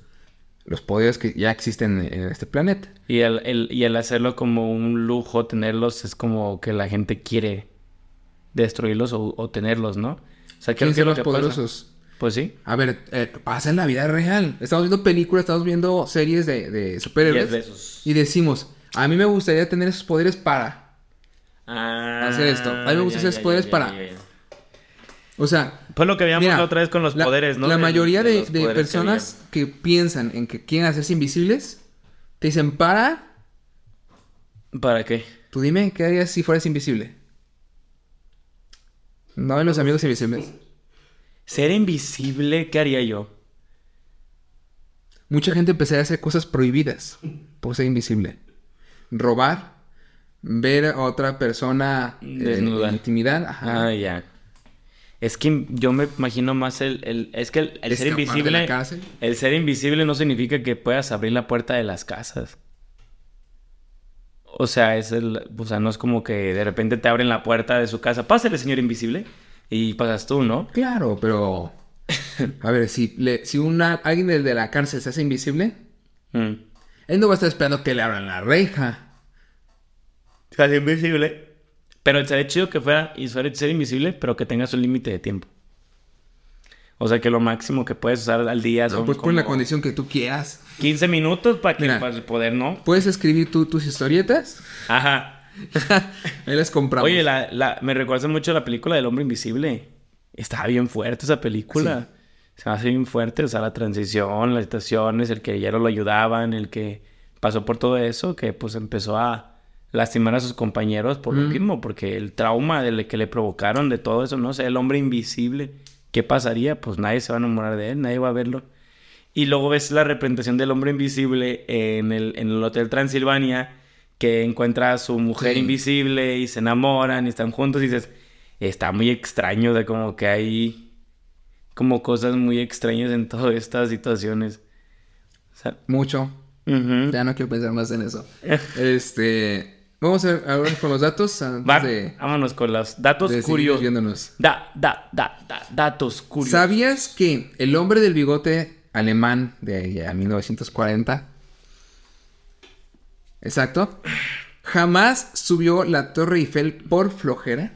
los poderes que ya existen en, en este planeta. Y el, el- y el hacerlo como un lujo, tenerlos, es como que la gente quiere destruirlos o, o tenerlos, ¿no? Sea, ¿Quiénes son lo los pasa- poderosos? Pues sí. A ver, eh, pasa en la vida real. Estamos viendo películas, estamos viendo series de, de superhéroes. Y decimos, a mí me gustaría tener esos poderes para. Ah, Hacer esto. A mí me gustan esos ya, poderes ya, para- ya. O sea, Pues lo que veíamos la otra vez con los la- poderes, ¿no? La mayoría de, poderes que personas que, piensan en que quieren hacerse invisibles, te dicen, para. ¿Para qué? Tú dime, ¿qué harías si fueras invisible? No ven los amigos invisibles. Ser invisible, ¿qué haría yo? Mucha gente empezaría a hacer cosas prohibidas por ser invisible. Robar, ver a otra persona Desnuda. en intimidad, ajá. Ah, ya. Es que yo me imagino más el... el- es que el, el ser de invisible... la cárcel. El ser invisible no significa que puedas abrir la puerta de las casas. O sea, es el... O sea, no es como que de repente te abren la puerta de su casa. Pásale, señor invisible. Y pasas tú, ¿no? Claro, pero a ver, si le, si una alguien de la cárcel se hace invisible, Mm. él no va a estar esperando que le abran la reja. Se hace invisible. Pero sería chido que fuera y fuera ser invisible, pero que tengas un límite de tiempo. O sea, que lo máximo que puedes usar al día son No, pues pon la condición que tú quieras. 15 minutos para que Mira. para poder, ¿no? Puedes escribir tú tus historietas, Ajá. ahí las compramos. Oye, la, la- me recuerda mucho a la película del hombre invisible. Estaba bien fuerte esa película. Se me hace bien fuerte, o sea, la transición, las situaciones, el que ya no lo ayudaban, el que pasó por todo eso, que pues empezó a lastimar a sus compañeros por lo Mm. mismo, porque el trauma de le- que le provocaron de todo eso, no sé, el hombre invisible, ¿qué pasaría? Pues nadie se va a enamorar de él, nadie va a verlo. Y luego ves la representación del hombre invisible en el, en el Hotel Transilvania, que encuentra a su mujer Sí. invisible y se enamoran y están juntos y dices, está muy extraño, de como que hay como cosas muy extrañas en todas estas situaciones. O sea, Mucho. Ya no quiero pensar más en eso. Este, vamos a ver ahora con los datos antes Va, de, vámonos con los datos curiosos. viéndonos. Da, da, da, da, datos curiosos. ¿Sabías que el hombre del bigote alemán de allá 1940 Exacto. Jamás subió la Torre Eiffel por flojera.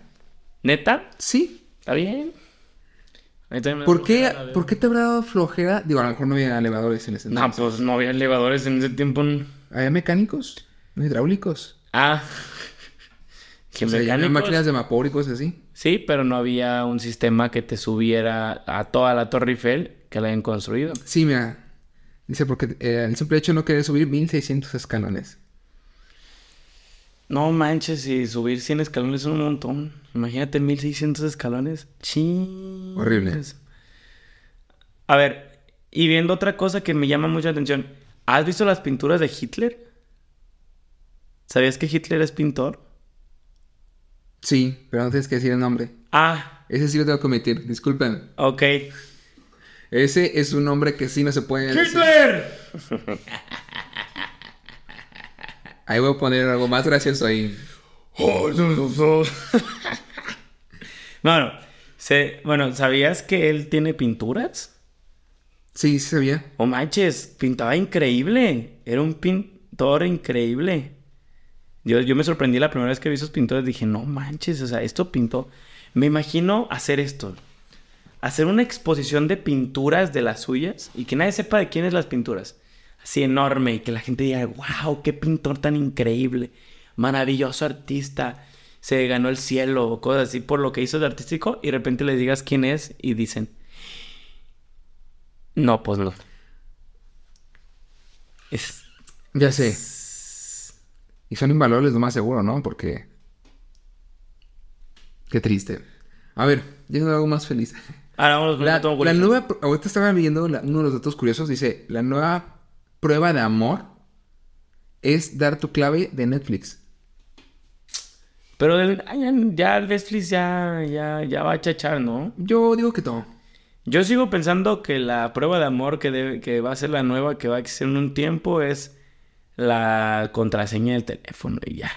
¿Neta? Sí. ¿Está bien? ¿Por qué. ¿Por qué te habrá dado flojera? Digo, a lo mejor no había elevadores en ese No, entonces. pues no había elevadores en ese tiempo. Había mecánicos, hidráulicos. Ah. ¿Qué O sea, mecánicos? máquinas de vapor y cosas así. Sí, pero no había un sistema que te subiera a toda la Torre Eiffel que la hayan construido. Sí, mira. Dice, porque eh, el simple hecho no querer subir 1600 escalones. No manches, y subir 100 escalones es un montón. Imagínate 1600 escalones. Ching. Horrible. A ver, y viendo otra cosa que me llama mucha atención. ¿Has visto las pinturas de Hitler? ¿Sabías que Hitler es pintor? Sí, pero no tienes que decir el nombre. Ah, Ese sí lo tengo que omitir, disculpen. ok. Ese es un nombre que sí no se puede decir. ¡Hitler! Ahí voy a poner algo más gracioso ahí. Bueno, se- bueno, ¿sabías que él tiene pinturas? Sí, sí sabía. Oh manches, pintaba increíble. Era un pintor increíble. Yo, yo me sorprendí la primera vez que vi esos pintores. Dije, no manches, o sea, esto pintó. Me imagino hacer esto. Hacer una exposición de pinturas de las suyas y que nadie sepa de quién es las pinturas. Así enorme y que la gente diga, wow, qué pintor tan increíble. Maravilloso artista. Se ganó el cielo o cosas así por lo que hizo de artístico y de repente le digas quién es y dicen, no, pues no. Es... Ya sé. Y son invaluables lo más seguro, ¿no? Porque... Qué triste. A ver, yendo a algo más feliz. Ahora vamos con La, dato la nueva... Ahorita estaba viendo la- uno de los datos curiosos. Dice, la nueva prueba de amor es dar tu clave de Netflix. Pero del- ah, ya, el Netflix ya, ya, ya va a chachar, ¿no? Yo digo que todo. Yo sigo pensando que la prueba de amor que, debe- que va a ser la nueva, que va a existir en un tiempo, es la contraseña del teléfono y ya.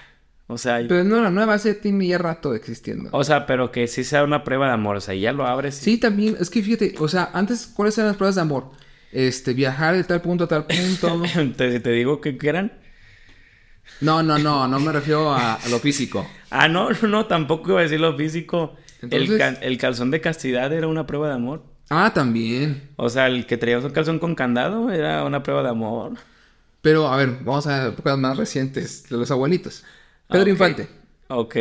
O sea, Pero no, la nueva se tiene ya rato existiendo. o sea, pero que sí sea una prueba de amor. O sea, ya lo abres. y- Sí, también, es que fíjate, o sea, antes, ¿cuáles eran las pruebas de amor? Este, viajar de tal punto a tal punto. te, te digo que eran. No, no, no, no me refiero a, a lo físico. Ah, no, no, tampoco iba a decir lo físico. El, Entonces- ca- el calzón de castidad era una prueba de amor. Ah, también. O sea, el que traía un calzón con candado era una prueba de amor. Pero, a ver, vamos a épocas más recientes de los abuelitos. Pedro. Infante. Ok.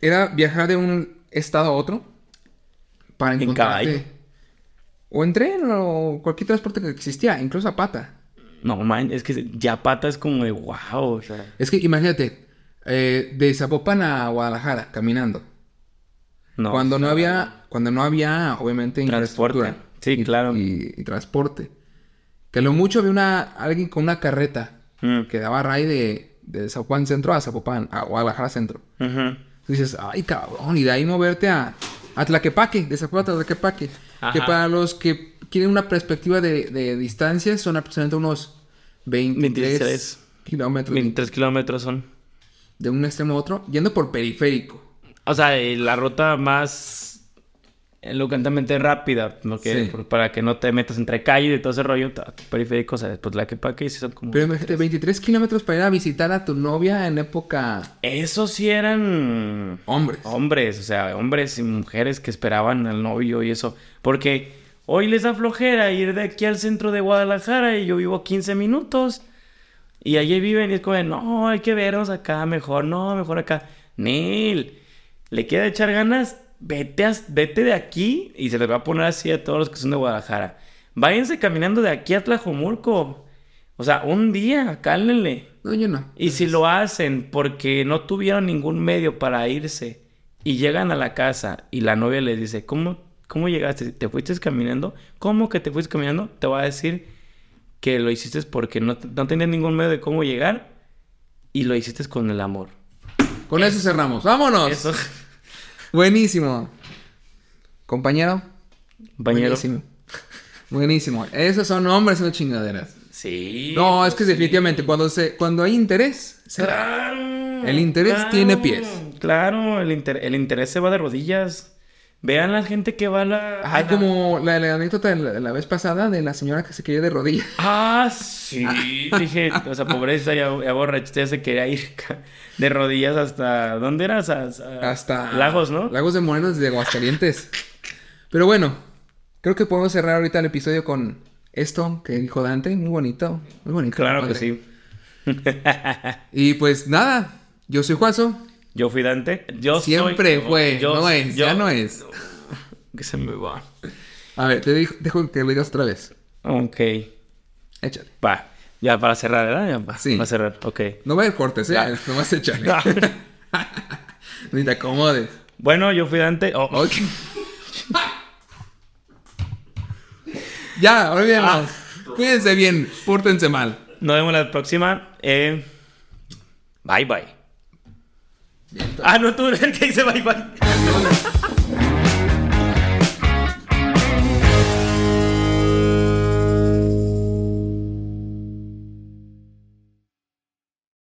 Era viajar de un estado a otro para ¿En encontrarte... caballo? O en tren o cualquier transporte que existía, incluso a pata. No, man, es que ya pata es como de wow. O sea, Es que imagínate, eh, de Zapopan a Guadalajara, caminando. no. cuando no había, cuando no había, obviamente, Transporte. infraestructura. Sí, y- claro. Y, y transporte. Que lo mucho había una, alguien con una carreta Mm. que daba ray de, de Zapopan Centro a Zapopan, a Guadalajara Centro. Tú dices, ay, cabrón, y de ahí moverte a, a Tlaquepaque, de Zapopan a Tlaquepaque. Que para los que quieren una perspectiva de, de distancia, son aproximadamente unos 23, 23. kilómetros 23 kilómetros son. de un extremo a otro, yendo por periférico. O sea, eh, la ruta más elocuentemente rápida, Sí. por- para que no te metas entre calles y todo ese rollo, periférico, o sea, después la que para que son como... Pero imagínate, 23 kilómetros para ir a visitar a tu novia en época Esos sí eran hombres. hombres, o sea, hombres y mujeres que esperaban al novio y eso. Porque hoy les da flojera ir de aquí al centro de Guadalajara y yo vivo 15 minutos. Y allí viven y es como, no, hay que vernos acá mejor, no, mejor acá. Neil, le queda echar ganas, vete, a- vete de aquí y se les va a poner así a todos los que son de Guadalajara. Váyanse caminando de aquí a Tlajomulco. O sea, un día, cálmenle. No, yo no. Y si lo hacen porque no tuvieron ningún medio para irse y llegan a la casa y la novia les dice, ¿cómo, cómo llegaste? ¿Te fuiste caminando? ¿Cómo que te fuiste caminando? Te va a decir que lo hiciste porque no, no tenías ningún medio de cómo llegar y lo hiciste con el amor. Con eso cerramos. ¡Vámonos! Eso, Buenísimo. Compañero. compañero. Buenísimo. Buenísimo. Esos son hombres, no chingaderas. Sí. No, es que definitivamente cuando se, cuando hay interés. Claro. El interés tiene pies. Claro, el, inter- el interés se va de rodillas. Vean la gente que va a la... Ay, a la- como la, la anécdota de la, vez pasada de la señora que se quería de rodillas. Ah, sí. Dije, o sea, pobreza, ya, ya borrachita, se quería ir de rodillas hasta... ¿Dónde eras? Hasta, Hasta Lagos, ¿no? Lagos de Moreno desde Aguascalientes. Pero bueno, creo que podemos cerrar ahorita el episodio con esto que dijo Dante. Muy bonito, muy bonito. Claro que sí. Y pues nada, yo soy Juazo. Yo fui Dante. Yo Siempre soy... fue, yo- no es, yo- ya no es. Que se me va. A ver, te dejo, dejo que lo digas otra vez. Ok. Échale. Va. Ya para cerrar, ¿verdad? Ya va. Sí. Va a cerrar. Ok. No va a haber cortes, ¿eh? Ya. Nomás échale. Ni te acomodes. Bueno, yo fui Dante. Oh, Ok. ya, olvídenos. Ah. Cuídense bien, pórtense mal. Nos vemos la próxima. Eh, bye bye. Ah, no, tú eres dice bye bye.